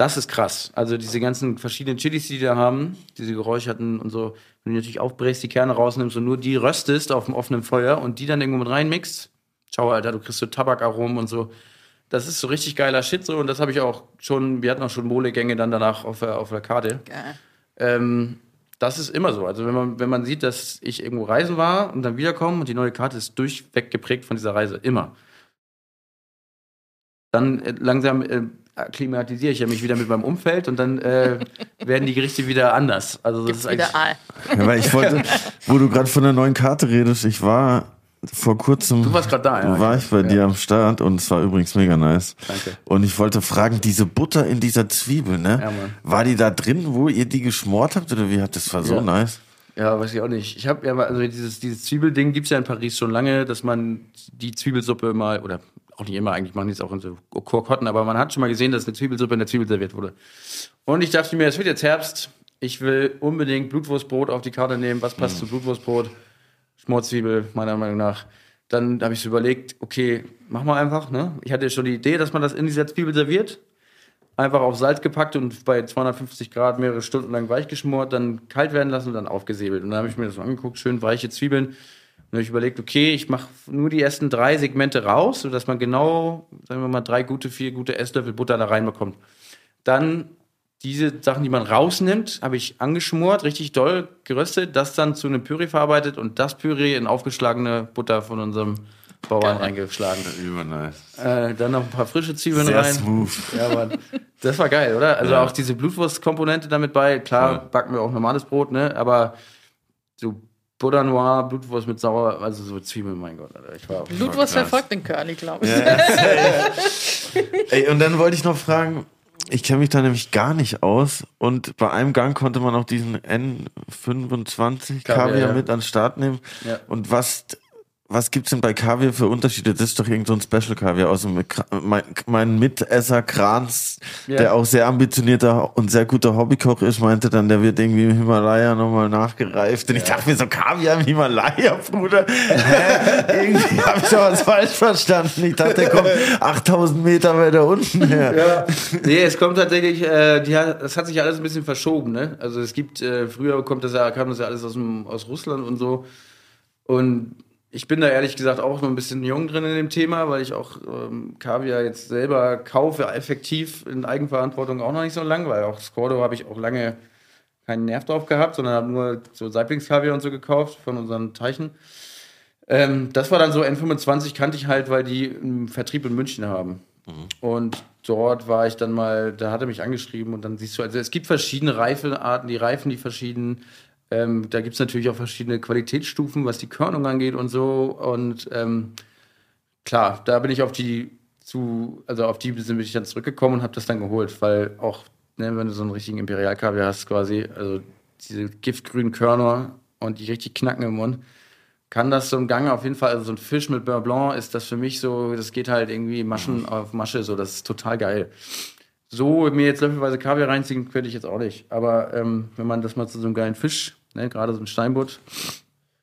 Das ist krass. Also diese ganzen verschiedenen Chilis, die die da haben, diese geräucherten und so, wenn du natürlich aufbrichst, die Kerne rausnimmst und nur die röstest auf dem offenen Feuer und die dann irgendwo mit reinmixst, schau, Alter, du kriegst so Tabakaromen und so. Das ist so richtig geiler Shit so und das habe ich auch schon, wir hatten auch schon Mole-Gänge dann danach auf der, auf der Karte. Geil. Ähm, das ist immer so. Also wenn man, wenn man sieht, dass ich irgendwo reisen war und dann wiederkomme und die neue Karte ist durchweg geprägt von dieser Reise, immer. Dann äh, langsam äh, akklimatisiere ich ja mich wieder mit meinem Umfeld und dann äh, [LAUGHS] werden die Gerichte wieder anders. Also das Gibt's ist eigentlich. Aal. Ja, weil ich wollte, wo du gerade von der neuen Karte redest, ich war vor kurzem. Du warst gerade da, ja. War ich bei Ja. dir am Start und es war übrigens mega nice. Danke. Und ich wollte fragen, diese Butter in dieser Zwiebel, ne? Ja, Mann. war die da drin, wo ihr die geschmort habt oder wie hat das war so Ja. nice? Ja, weiß ich auch nicht. Ich habe ja mal, also dieses, dieses Zwiebelding gibt's ja in Paris schon lange, dass man die Zwiebelsuppe mal, oder auch nicht immer, eigentlich machen die es auch in so Kurkotten, aber man hat schon mal gesehen, dass eine Zwiebelsuppe in der Zwiebel serviert wurde. Und ich dachte mir, es wird jetzt Herbst, ich will unbedingt Blutwurstbrot auf die Karte nehmen. Was passt zu Blutwurstbrot? Schmorzwiebel, meiner Meinung nach. Dann habe ich so überlegt, okay, mach mal einfach, ne? Ich hatte schon die Idee, dass man das in dieser Zwiebel serviert einfach auf Salz gepackt und bei 250 Grad mehrere Stunden lang weich geschmort, dann kalt werden lassen und dann aufgesäbelt. Und dann habe ich mir das so angeguckt, schön weiche Zwiebeln. Und dann habe ich überlegt, okay, ich mache nur die ersten drei Segmente raus, sodass man genau, sagen wir mal, drei gute, vier gute Esslöffel Butter da reinbekommt. Dann diese Sachen, die man rausnimmt, habe ich angeschmort, richtig doll geröstet, das dann zu einem Püree verarbeitet und das Püree in aufgeschlagene Butter von unserem Bauern reingeschlagen. Über nice. Äh, dann noch ein paar frische Zwiebeln Sehr rein. smooth. Ja, Mann. Das war geil, oder? Also Ja. auch diese Blutwurstkomponente damit bei. Klar, Voll. backen wir auch normales Brot, ne? Aber so Butter Noir, Blutwurst mit Sauer, also so Zwiebeln, mein Gott, Alter. Ich war Blutwurst verfolgt den Curly, glaube ich. [LAUGHS] Ey, und dann wollte ich noch fragen, ich kenne mich da nämlich gar nicht aus und bei einem Gang konnte man auch diesen N25 Kaviar, Kaviar, ja. mit an den Start nehmen. Ja. Und was, was gibt's denn bei Kaviar für Unterschiede? Das ist doch irgend so ein Special Kaviar aus dem, mein, mein Mitesser Kranz, Ja. der auch sehr ambitionierter und sehr guter Hobbykoch ist, meinte dann, der wird irgendwie im Himalaya nochmal nachgereift. Und ich dachte mir so, Kaviar im Himalaya, Bruder. Irgendwie habe ich doch was falsch verstanden. Ich dachte, der kommt 8000 Meter weiter unten her. Ja. Nee, es kommt tatsächlich, äh, die hat, das hat sich alles ein bisschen verschoben, ne? Also es gibt, äh, früher kommt das ja, kam das ja alles aus, dem, aus Russland und so. Und ich bin da ehrlich gesagt auch noch ein bisschen jung drin in dem Thema, weil ich auch ähm, Kaviar jetzt selber kaufe, effektiv in Eigenverantwortung auch noch nicht so lang, weil auch Scordo habe ich auch lange keinen Nerv drauf gehabt, sondern habe nur so Saiblingskaviar und so gekauft von unseren Teichen. Ähm, das war dann so N25 kannte ich halt, weil die einen Vertrieb in München haben. Und dort war ich dann mal, da hat er mich angeschrieben und dann siehst du, also es gibt verschiedene Reifenarten, die Reifen, die verschieden. Ähm, da gibt es natürlich auch verschiedene Qualitätsstufen, was die Körnung angeht und so. Und ähm, klar, da bin ich auf die zu, also auf die bin ich dann zurückgekommen und habe das dann geholt, weil auch, ne, wenn du so einen richtigen Imperialkaviar hast quasi, also diese giftgrünen Körner und die richtig knacken im Mund, kann das so ein Gang auf jeden Fall, also so ein Fisch mit Beurre Blanc ist das für mich so, das geht halt irgendwie Maschen auf Masche, so, das ist total geil. So mir jetzt löffelweise Kaviar reinziehen, könnte ich jetzt auch nicht. Aber ähm, wenn man das mal zu so einem geilen Fisch, ne, gerade so ein Steinbutt,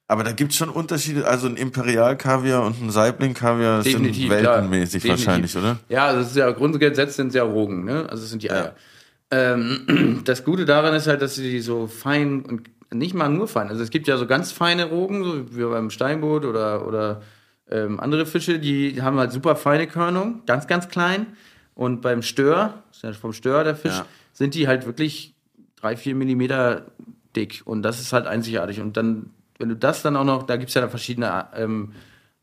Aber da gibt's schon Unterschiede. Also ein Imperial-Kaviar und ein Saibling-Kaviar sind weltenmäßig Definitiv. wahrscheinlich, oder? Ja, also es ist ja grundgesetzt sind es ja Rogen, ne? Also es sind die Eier. Ähm, [CLEARS THROAT] das Gute daran ist halt, dass sie die so fein und nicht mal nur fein. Also es gibt ja so ganz feine Rogen, so wie beim Steinboot oder, oder ähm, andere Fische, die haben halt super feine Körnung, ganz, ganz klein. Und beim Stör, ist ja vom Stör der Fisch, Ja. sind die halt wirklich drei, vier Millimeter dick. Und das ist halt einzigartig. Und dann, wenn du das dann auch noch, da gibt es ja dann verschiedene ähm,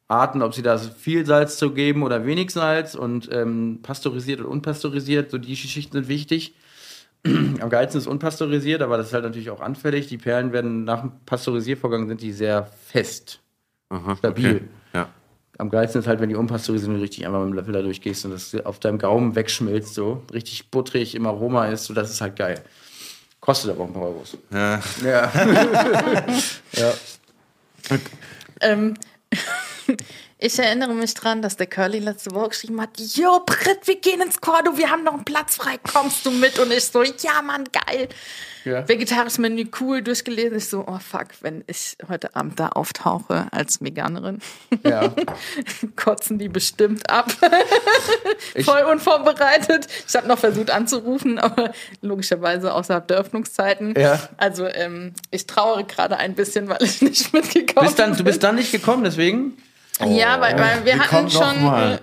Arten, ob sie da viel Salz zu geben oder wenig Salz und ähm, pasteurisiert und unpasteurisiert. So die Geschichten sind wichtig. [CLEARS THROAT] Am geilsten ist unpasteurisiert, aber das ist halt natürlich auch anfällig. Die Perlen werden nach dem Pasteurisiervorgang sind die sehr fest, Aha, stabil. okay. Ja. Am geilsten ist halt, wenn die unpasteurisiert sind richtig einfach mit dem Löffel da durchgehst und das auf deinem Gaumen wegschmilzt, so richtig butterig im Aroma ist, so das ist halt geil. Kostet aber auch ein paar Euros. Ja. Ja. [LAUGHS] ja. Ähm, [LAUGHS] ich erinnere mich dran, dass der Curly letzte Woche geschrieben hat, Jo, Britt, wir gehen ins Cordo, wir haben noch einen Platz frei, kommst du mit? Und ich so, ja, Mann, geil. Ja. Vegetarisches Menü, cool, durchgelesen. Ich so, oh fuck, wenn ich heute Abend da auftauche als Veganerin, ja. [LAUGHS] kotzen die bestimmt ab. [LAUGHS] Voll unvorbereitet. Ich habe noch versucht anzurufen, aber logischerweise außerhalb der Öffnungszeiten. Ja. Also ähm, ich trauere gerade ein bisschen, weil ich nicht mitgekommen Bist dann, du bin. bist dann nicht gekommen, deswegen? Ja, weil, weil wir hatten schon.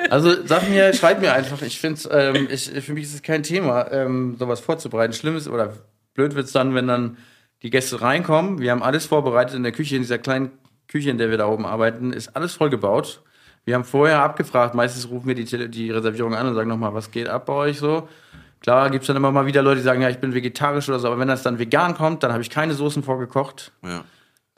[LAUGHS] Also sag mir, schreib mir einfach. Ich finde ähm, ich, für mich ist es kein Thema, ähm, sowas vorzubereiten. Schlimm ist oder blöd wird es dann, wenn dann die Gäste reinkommen. Wir haben alles vorbereitet in der Küche, in dieser kleinen Küche, in der wir da oben arbeiten, ist alles vollgebaut. Wir haben vorher abgefragt, meistens rufen wir die, Tele die Reservierung an und sagen nochmal, was geht ab bei euch so. Klar gibt es dann immer mal wieder Leute, die sagen, ja, ich bin vegetarisch oder so, aber wenn das dann vegan kommt, dann habe ich keine Soßen vorgekocht. Ja.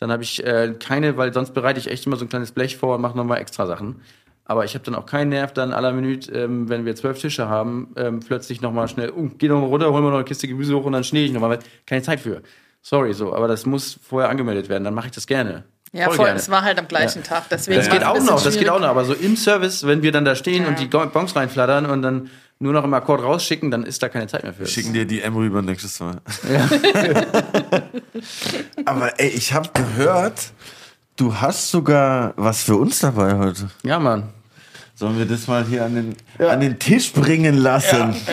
Dann habe ich äh, keine, weil sonst bereite ich echt immer so ein kleines Blech vor und mache nochmal extra Sachen. Aber ich habe dann auch keinen Nerv, dann aller Minute, ähm, wenn wir zwölf Tische haben, ähm, plötzlich nochmal schnell, uh, geh nochmal runter, hol mir noch eine Kiste Gemüse hoch und dann schneide ich nochmal. Keine Zeit für. Sorry, so, aber das muss vorher angemeldet werden, dann mache ich das gerne. Ja, voll, gerne. es war halt am gleichen Tag. Deswegen Das geht auch noch, das geht schwierig. auch noch. Aber so im Service, wenn wir dann da stehen Ja. und die Bongs reinflattern und dann nur noch im Akkord rausschicken, dann ist da keine Zeit mehr für. Schicken dir die M rüber nächstes Mal. [LAUGHS] Aber ey, ich habe gehört, du hast sogar was für uns dabei heute. Ja, Mann. Sollen wir das mal hier an den, an den Tisch bringen lassen? [LAUGHS]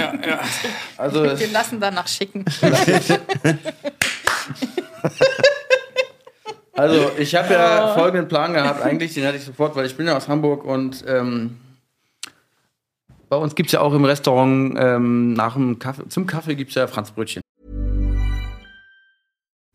Also, Wir lassen danach schicken. [LAUGHS] Also, ich habe ja folgenden Plan gehabt, eigentlich, den hatte ich sofort, weil ich bin ja aus Hamburg und ähm, bei uns gibt es ja auch im Restaurant ähm, nach dem Kaffee, zum Kaffee gibt es ja Franzbrötchen.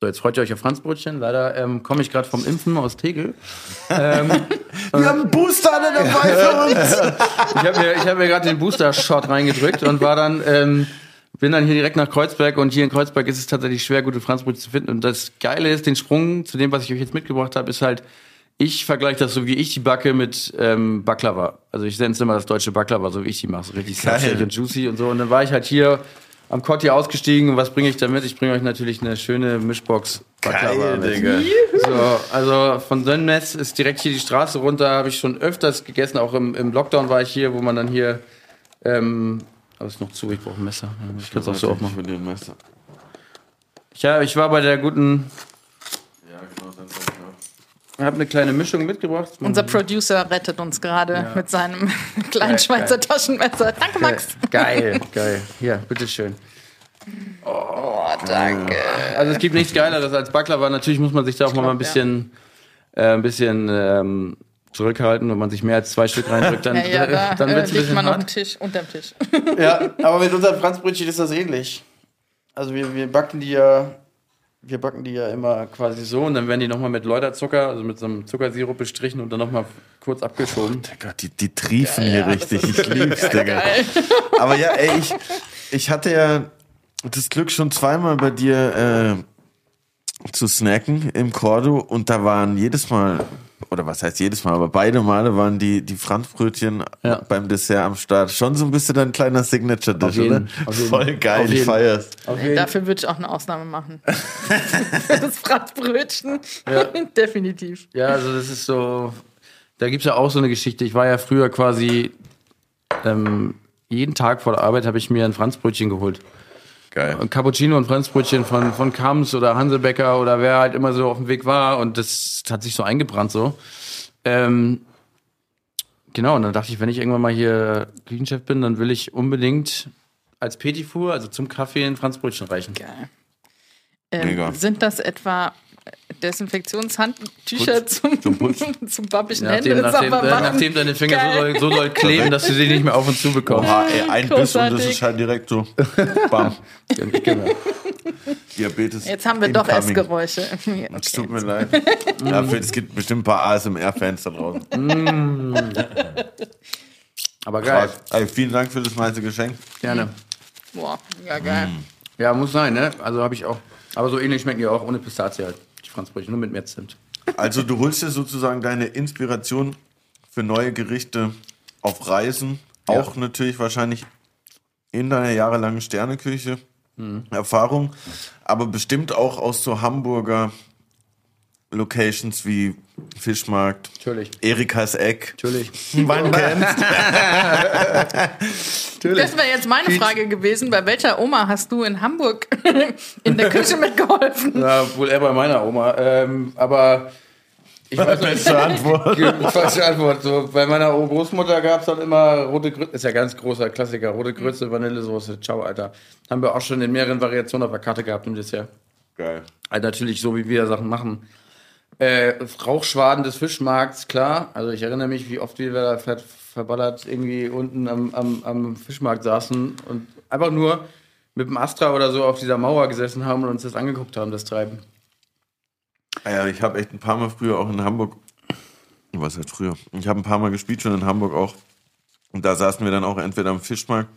So, jetzt freut ihr euch auf Franzbrötchen. Leider ähm, komme ich gerade vom Impfen aus Tegel. ähm, [LAUGHS] Wir haben einen Booster alle [LAUGHS] dabei für uns. ich habe mir, hab mir gerade den Booster-Shot reingedrückt und war dann, ähm, bin dann hier direkt nach Kreuzberg und hier in Kreuzberg ist es tatsächlich schwer, gute Franzbrötchen zu finden. Und das Geile ist, den Sprung zu dem, was ich euch jetzt mitgebracht habe, ist halt, ich vergleiche das so, wie ich die backe mit ähm, Baklava. Also ich nenne es immer das deutsche Baklava, so wie ich die mache. So richtig Geil. saftig und juicy und so. Und dann war ich halt hier am Kotti ausgestiegen. Und was bringe ich damit? Ich bringe euch natürlich eine schöne Mischbox Geil. Digga. So, also von Sönnetz ist direkt hier die Straße runter, habe ich schon öfters gegessen, auch im, im Lockdown war ich hier, wo man dann hier, ähm, aber ist noch zu, ich brauche ein Messer. Ich kann es auch so aufmachen. Ich, hab- ich war bei der guten, Ja, genau, dann sag ich auch. habe eine kleine Mischung mitgebracht. Unser Producer rettet uns gerade mit seinem [LAUGHS] kleinen Geil, Schweizer geil. Taschenmesser. Danke, Max. Geil, geil. Hier, bitteschön. Oh, danke. Also es gibt nichts Geileres als Baklava. Natürlich muss man sich da auch mal glaub, ein bisschen, äh, ein bisschen ähm, zurückhalten. Wenn man sich mehr als zwei Stück reindrückt, dann, [LAUGHS] Ja, ja, [LAUGHS] da dann äh, wird es ein legt bisschen man auf hart. den Tisch, unterm Tisch. Ja, aber mit unseren Franzbrötchen ist das ähnlich. Also wir, wir backen die ja, wir backen die ja immer quasi so und dann werden die nochmal mit Läuterzucker, also mit so einem Zuckersirup bestrichen und dann nochmal kurz abgeschoben. Digga, die, die triefen Ja, hier das richtig. Ich lieb's, Digga. Geil. Aber ja, ey, ich, ich hatte ja das Glück schon zweimal bei dir äh, zu snacken im Cordo und da waren jedes Mal, oder was heißt jedes Mal, aber beide Male waren die, die Franzbrötchen Ja. beim Dessert am Start. Schon so ein bisschen dein kleiner Signature-Dish, oder? Voll geil, Auf ich jeden. feier's. Dafür würde ich auch eine Ausnahme machen. [LAUGHS] Das Bratbrötchen. [LAUGHS] Definitiv. Ja, also das ist so, da gibt es ja auch so eine Geschichte. Ich war ja früher quasi ähm, jeden Tag vor der Arbeit habe ich mir ein Franzbrötchen geholt. Geil. Cappuccino und Franzbrötchen von, von Kams oder Hansebecker oder wer halt immer so auf dem Weg war und das hat sich so eingebrannt so. Ähm, genau, und dann dachte ich, wenn ich irgendwann mal hier Küchenchef bin, dann will ich unbedingt als Petit Four, also zum Kaffee, ein Franzbrötchen reichen. Geil. Ähm, Mega. sind das etwa Desinfektionshandtücher zum, zum, [LAUGHS] zum babbischen Nachdem, Hände nachdem, äh, nachdem deine Finger so doll, so doll kleben, dass du sie nicht mehr auf und zu bekommst. Oha, ey, ein Biss und das ist halt direkt so, [LAUGHS] bam, Genau. Diabetes. Jetzt haben wir doch incoming. Essgeräusche. Es tut mir leid. Ja, für- es gibt bestimmt ein paar ASMR-Fans da draußen. Aber geil. Ey, vielen Dank für das nice Geschenk. Gerne. Boah, ja geil. Ja, muss sein, ne? Also habe ich auch. Aber so ähnlich schmecken die auch ohne Pistazie halt. Franzbrötchen, nur mit mehr Zimt. Also du holst dir sozusagen deine Inspiration für neue Gerichte auf Reisen. Auch natürlich wahrscheinlich in deiner jahrelangen Sterneküche Erfahrung, aber bestimmt auch aus so Hamburger Locations wie Fischmarkt, Natürlich. Erikas Eck. Natürlich. Man kennt's. [LAUGHS] Das wäre jetzt meine Frage gewesen. Bei welcher Oma hast du in Hamburg [LAUGHS] in der Küche mitgeholfen? Ja, wohl eher bei meiner Oma. Ähm, aber ich weiß nicht. Beste Antwort. Falsche Antwort. So, bei meiner Großmutter gab es dann immer rote Grütze. Ist ja ganz großer Klassiker. Rote Grütze, Vanillesoße. Ciao, Alter. Haben wir auch schon in mehreren Variationen auf der Karte gehabt im Dessert. Geil. Also natürlich so, wie wir Sachen machen. Äh, Rauchschwaden des Fischmarkts, klar. Also ich erinnere mich, wie oft wir da ver verballert irgendwie unten am, am, am Fischmarkt saßen und einfach nur mit dem Astra oder so auf dieser Mauer gesessen haben und uns das angeguckt haben, das Treiben. Ah Ja, ich habe echt ein paar Mal früher auch in Hamburg, was heißt früher? Ich habe ein paar Mal gespielt schon in Hamburg auch. Und da saßen wir dann auch entweder am Fischmarkt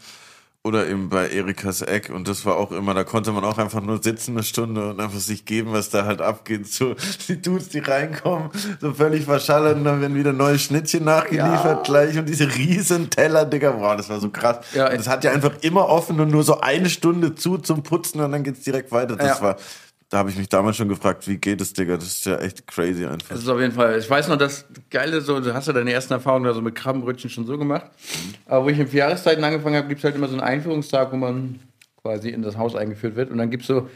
oder eben bei Erikas Eck. Und das war auch immer, da konnte man auch einfach nur sitzen eine Stunde und einfach sich geben, was da halt abgeht. So die Dudes, die reinkommen, so völlig verschallert und dann werden wieder neue Schnittchen nachgeliefert gleich und diese riesen Teller, Digga. Boah, das war so krass. Ja, und das hat ja einfach immer offen und nur so eine Stunde zu zum Putzen und dann geht's direkt weiter. Das Ja. war, da habe ich mich damals schon gefragt, wie geht es, Digga? Das ist ja echt crazy einfach. Das ist auf jeden Fall, ich weiß noch, das Geile, so, du hast ja deine ersten Erfahrungen da so mit Krabbenbrötchen schon so gemacht. Aber wo ich in vier Jahreszeiten angefangen habe, gibt es halt immer so einen Einführungstag, wo man quasi in das Haus eingeführt wird. Und dann gibt es so,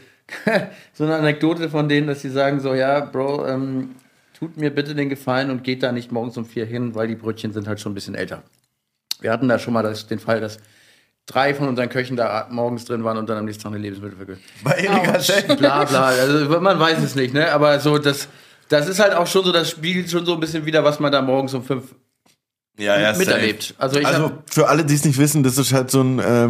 [LAUGHS] so eine Anekdote von denen, dass sie sagen so, ja, Bro, ähm, tut mir bitte den Gefallen und geht da nicht morgens um vier hin, weil die Brötchen sind halt schon ein bisschen älter. Wir hatten da schon mal das, den Fall, dass drei von unseren Köchen da morgens drin waren und dann am nächsten Tag eine Lebensmittel vergiftet. Bei bla bla. Also man weiß es nicht, ne? Aber so das, das ist halt auch schon so, das spiegelt schon so ein bisschen wieder, was man da morgens um fünf Ja, ja, miterlebt. Also ich Also für alle, die es nicht wissen, das ist halt so ein, äh,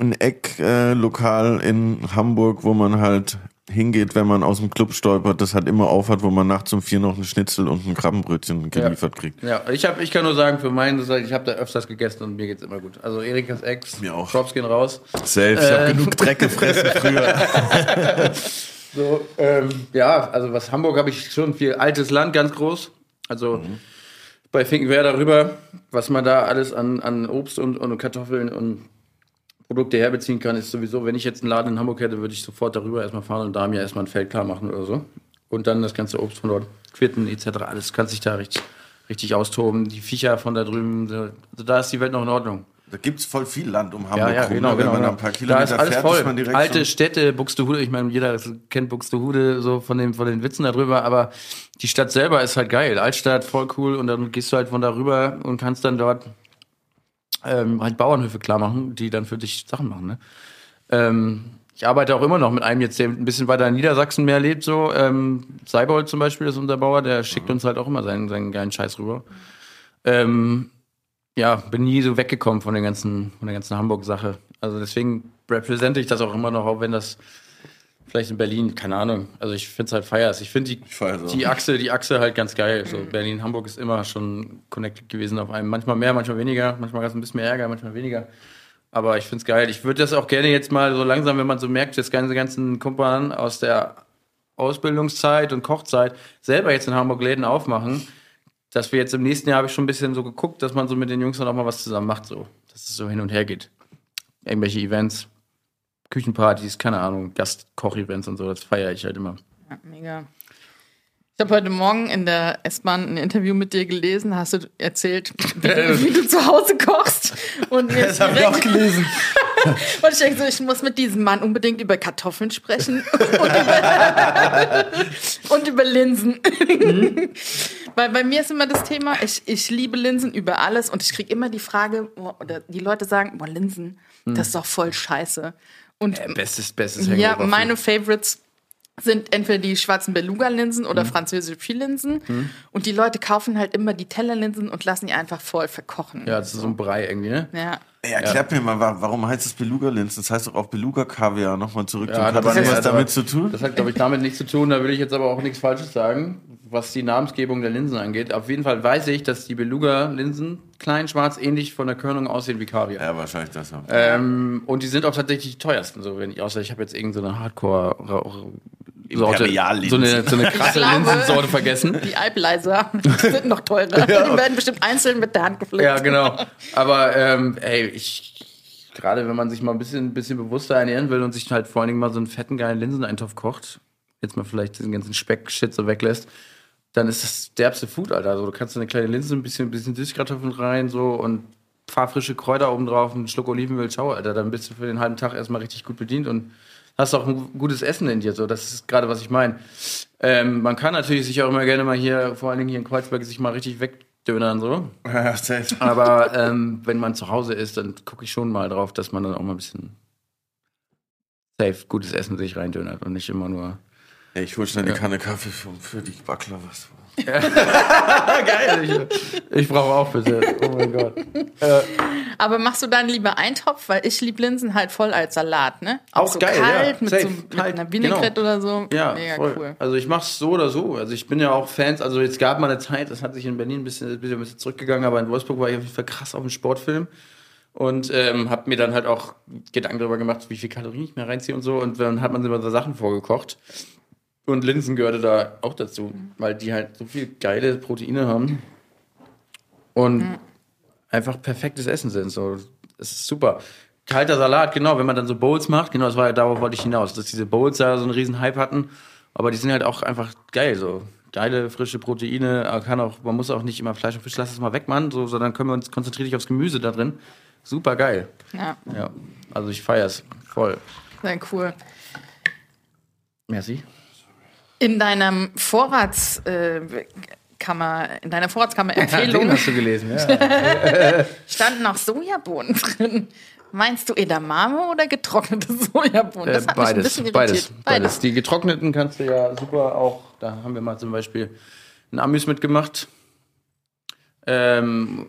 ein Ecklokal äh, in Hamburg, wo man halt hingeht, wenn man aus dem Club stolpert, das halt immer aufhat, wo man nachts um vier noch ein Schnitzel und ein Krabbenbrötchen geliefert kriegt. ja, ich hab, ich kann nur sagen, für meinen, ich habe da öfters gegessen und mir geht's immer gut. Also Erikas Ex, Mir auch. Props gehen raus. Selbst, ich Äh. habe genug Dreck gefressen früher. [LAUGHS] So, ähm, ja, also was Hamburg habe ich schon viel altes Land, ganz groß. Also bei Finkenwerder rüber, was man da alles an, an Obst und, und Kartoffeln und Produkte herbeziehen kann, ist sowieso, wenn ich jetzt einen Laden in Hamburg hätte, würde ich sofort darüber erstmal fahren und da mir erstmal ein Feld klar machen oder so. Und dann das ganze Obst von dort, Quitten etc., alles kann sich da richtig, richtig austoben. Die Viecher von da drüben, so, also da ist die Welt noch in Ordnung. Da gibt's voll viel Land um Hamburg Ja, ja, rum. genau, ne? Wenn genau. man da genau. ein paar da Kilometer ist alles fährt, voll. ist man direkt Alte so Städte, Buxtehude, ich meine, jeder kennt Buxtehude so von, dem, von den Witzen darüber, aber die Stadt selber ist halt geil. Altstadt, voll cool und dann gehst du halt von da rüber und kannst dann dort ähm, halt Bauernhöfe klar machen, die dann für dich Sachen machen. Ne? Ähm, ich arbeite auch immer noch mit einem jetzt, der ein bisschen weiter in Niedersachsen mehr lebt, so. Ähm, Seibold zum Beispiel ist unser Bauer, der schickt uns halt auch immer seinen, seinen geilen Scheiß rüber. Ähm, ja, bin nie so weggekommen von, den ganzen, von der ganzen Hamburg-Sache. Also deswegen repräsente ich das auch immer noch, auch wenn das vielleicht in Berlin, keine Ahnung. Also ich finde es halt feiers. Ich finde die, auch. die Achse, die Achse halt ganz geil. So Berlin, Hamburg ist immer schon connected gewesen auf einem. Manchmal mehr, manchmal weniger. Manchmal es ein bisschen mehr Ärger, manchmal weniger. Aber ich finde es geil. Ich würde das auch gerne jetzt mal so langsam, wenn man so merkt, das ganze ganzen Kumpeln aus der Ausbildungszeit und Kochzeit selber jetzt in Hamburg Läden aufmachen, dass wir jetzt im nächsten Jahr habe ich schon ein bisschen so geguckt, dass man so mit den Jungs dann auch mal was zusammen macht, so, dass es so hin und her geht. Irgendwelche Events, Küchenpartys, keine Ahnung, Gastkoch-Events und so, das feiere ich halt immer. Ja, mega. Ich habe heute Morgen in der S-Bahn ein Interview mit dir gelesen, hast du erzählt, wie, du- [LAUGHS] wie du zu Hause kochst. Und mir ist direkt- gelesen. [LAUGHS] Und ich denke so, ich muss mit diesem Mann unbedingt über Kartoffeln sprechen [LAUGHS] und über, und über Linsen. Weil bei mir ist immer das Thema, ich, ich liebe Linsen über alles und ich kriege immer die Frage, oder die Leute sagen, boah, Linsen, das ist doch voll scheiße. Und Bestes, bestes ja, Hangover-Food. meine Favorites sind entweder die schwarzen Beluga-Linsen Mhm. oder französische Pfilinsen. Und die Leute kaufen halt immer die Tellerlinsen und lassen die einfach voll verkochen. Ja, das ist so ein Brei irgendwie, ne? Ja. Ey, erklärt mir mal, wa- warum heißt es Beluga-Linsen? Das heißt doch auch Beluga-Kaviar. Nochmal zurück Ja, Hat das was da damit zu tun? Das hat, glaube ich, damit nichts zu tun. Da will ich jetzt aber auch nichts Falsches sagen, was die Namensgebung der Linsen angeht. Auf jeden Fall weiß ich, dass die Beluga-Linsen klein, schwarz, ähnlich von der Körnung aussehen wie Kaviar. Ja, wahrscheinlich das. Ja. Ähm, und die sind auch tatsächlich die teuersten. So, wenn ich, außer ich habe jetzt irgendeine so Hardcore Sorte, so eine, so eine krasse [LAUGHS] glaube- Linsensorte vergessen. Die Alpleiser [LAUGHS] sind noch teurer. Die werden bestimmt einzeln mit der Hand gepflückt. Ja, genau. Aber ähm, ey, ich gerade wenn man sich mal ein bisschen, bisschen bewusster ernähren will und sich halt vor allen Dingen mal so einen fetten geilen Linseneintopf kocht, jetzt mal vielleicht diesen ganzen Speck-Shit so weglässt, dann ist das derbste Food, Alter. Also du kannst eine kleine Linse, ein bisschen, ein bisschen Süßkartoffeln rein so und ein paar frische Kräuter oben drauf, einen Schluck Olivenöl, ciao, Alter. Dann bist du für den halben Tag erstmal richtig gut bedient und hast auch ein gutes Essen in dir. So, das ist gerade, was ich meine. Ähm, man kann natürlich sich auch immer gerne mal hier, vor allen Dingen hier in Kreuzberg, sich mal richtig wegdönern so. Ja, safe. Aber ähm, wenn man zu Hause ist, dann gucke ich schon mal drauf, dass man dann auch mal ein bisschen safe gutes Essen sich reindönert und nicht immer nur. Ey, ich hol schnell eine Kanne Kaffee für, für die Baklava. [LAUGHS] Geil, ich, [LAUGHS] ich brauche auch bitte. Oh mein Gott. Aber machst du dann lieber Eintopf? Weil ich liebe Linsen halt voll als Salat, ne? Auch so geil, kalt, ja. mit, Safe, so, mit kalt, einer Vinaigrette oder so. Ja, Mega voll. cool. Also ich mach's so oder so. Also ich bin ja auch Fans, also jetzt gab mal eine Zeit, das hat sich in Berlin ein bisschen, ein bisschen, ein bisschen zurückgegangen, aber in Wolfsburg war ich auf jeden Fall krass auf dem Sportfilm. Und ähm, habe mir dann halt auch Gedanken darüber gemacht, wie viel Kalorien ich mir reinziehe und so. Und dann hat man sich immer so Sachen vorgekocht. Und Linsen gehörte da auch dazu, weil die halt so viel geile Proteine haben. Und einfach perfektes Essen sind. So, es ist super. Kalter Salat, genau, wenn man dann so Bowls macht, genau, das war darauf wollte ich hinaus, dass diese Bowls da so einen riesen Hype hatten. Aber die sind halt auch einfach geil, so. Geile, frische Proteine, aber kann auch, man muss auch nicht immer Fleisch und Fisch, lass es mal weg, Mann, so, sondern können wir uns konzentrieren dich aufs Gemüse da drin. Super geil. Ja, Ja, also ich feier's voll. sehr cool. Merci. In deinem Vorratskammer, äh, in deiner Vorratskammer-Empfehlung [LAUGHS] hast du gelesen, ja. [LAUGHS] standen auch Sojabohnen drin. Meinst du Edamame oder getrocknete Sojabohnen? Äh, Das hat mich ein beides, bisschen beides, irritiert. beides. Die getrockneten kannst du ja super auch, da haben wir mal zum Beispiel einen Amüs mitgemacht. Ähm,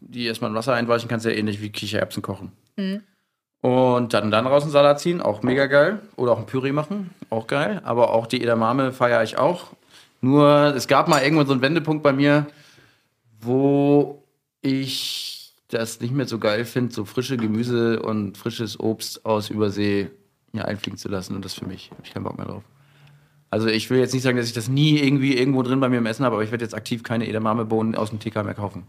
die erstmal in Wasser einweichen kannst du ja ähnlich wie Kichererbsen kochen. Mhm. Und dann, dann raus einen Salat ziehen, auch mega geil. Oder auch ein Püree machen, auch geil. Aber auch die Edamame feiere ich auch. Nur, es gab mal irgendwann so einen Wendepunkt bei mir, wo ich das nicht mehr so geil finde, so frische Gemüse und frisches Obst aus Übersee mir einfliegen zu lassen. Und das für mich. Habe ich keinen Bock mehr drauf. Also ich will jetzt nicht sagen, dass ich das nie irgendwie irgendwo drin bei mir im Essen habe, aber ich werde jetzt aktiv keine Edamame-Bohnen aus dem TK mehr kaufen.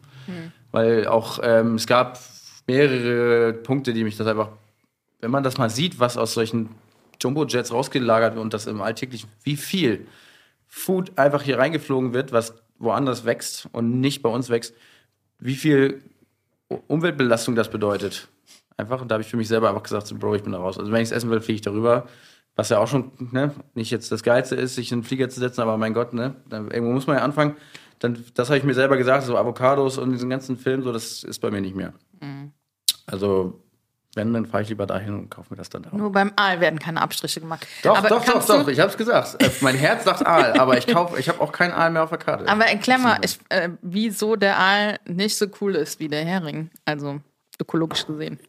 Weil auch ähm, es gab mehrere Punkte, die mich das einfach, wenn man das mal sieht, was aus solchen Jumbo-Jets rausgelagert wird und das im Alltäglichen, wie viel Food einfach hier reingeflogen wird, was woanders wächst und nicht bei uns wächst, wie viel Umweltbelastung das bedeutet. Einfach, und da habe ich für mich selber einfach gesagt, so, Bro, ich bin da raus. Also wenn ich es essen will, fliege ich darüber. Was ja auch schon ne, nicht jetzt das Geilste ist, sich in den Flieger zu setzen, aber mein Gott, ne, dann, irgendwo muss man ja anfangen. Dann, das habe ich mir selber gesagt, so Avocados und diesen ganzen Film, so, das ist bei mir nicht mehr. Also, wenn, dann fahre ich lieber dahin und kaufe mir das dann da. Nur beim Aal werden keine Abstriche gemacht. Doch, aber doch, doch, doch, ich hab's gesagt. Äh, mein Herz sagt Aal, [LAUGHS] aber ich kauf, ich habe auch keinen Aal mehr auf der Karte. aber erklär mal, ich, äh, wieso der Aal nicht so cool ist wie der Hering. Also ökologisch gesehen.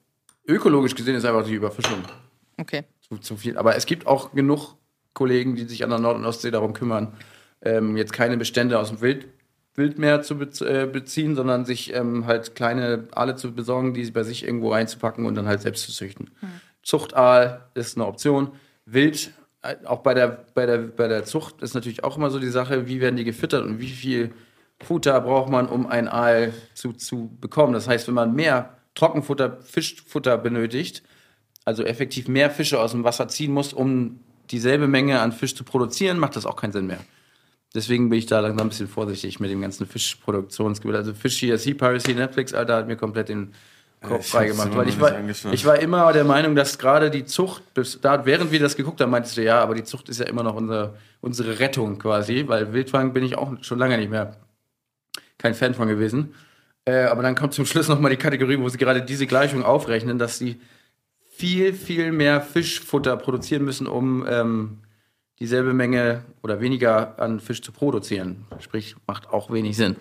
Ökologisch gesehen ist einfach die Überfischung Okay. zu, zu viel. Aber es gibt auch genug Kollegen, die sich an der Nord- und Ostsee darum kümmern, ähm, jetzt keine Bestände aus dem Wild, Wildmeer zu äh, beziehen, sondern sich ähm, halt kleine Aale zu besorgen, die sie bei sich irgendwo reinzupacken und dann halt selbst zu züchten. Zuchtaal ist eine Option. Wild äh, auch bei der, bei, der, bei der Zucht ist natürlich auch immer so die Sache, wie werden die gefüttert und wie viel Futter braucht man, um ein Aal zu, zu bekommen. Das heißt, wenn man mehr Trockenfutter, Fischfutter benötigt, also effektiv mehr Fische aus dem Wasser ziehen muss, um dieselbe Menge an Fisch zu produzieren, macht das auch keinen Sinn mehr. Deswegen bin ich da langsam ein bisschen vorsichtig mit dem ganzen Fischproduktionsgebiet. Also Fish hier, Sea Piracy, Netflix, Alter, hat mir komplett den Kopf Ich frei hab's gemacht. immer Weil ich war, ich war immer der Meinung, dass gerade die Zucht, da, während wir das geguckt haben, meintest du, ja, aber die Zucht ist ja immer noch unser, unsere Rettung quasi, weil Wildfang bin ich auch schon lange nicht mehr kein Fan von gewesen. Äh, aber dann kommt zum Schluss nochmal die Kategorie, wo sie gerade diese Gleichung aufrechnen, dass sie viel, viel mehr Fischfutter produzieren müssen, um ähm, dieselbe Menge oder weniger an Fisch zu produzieren. Sprich, macht auch wenig Sinn.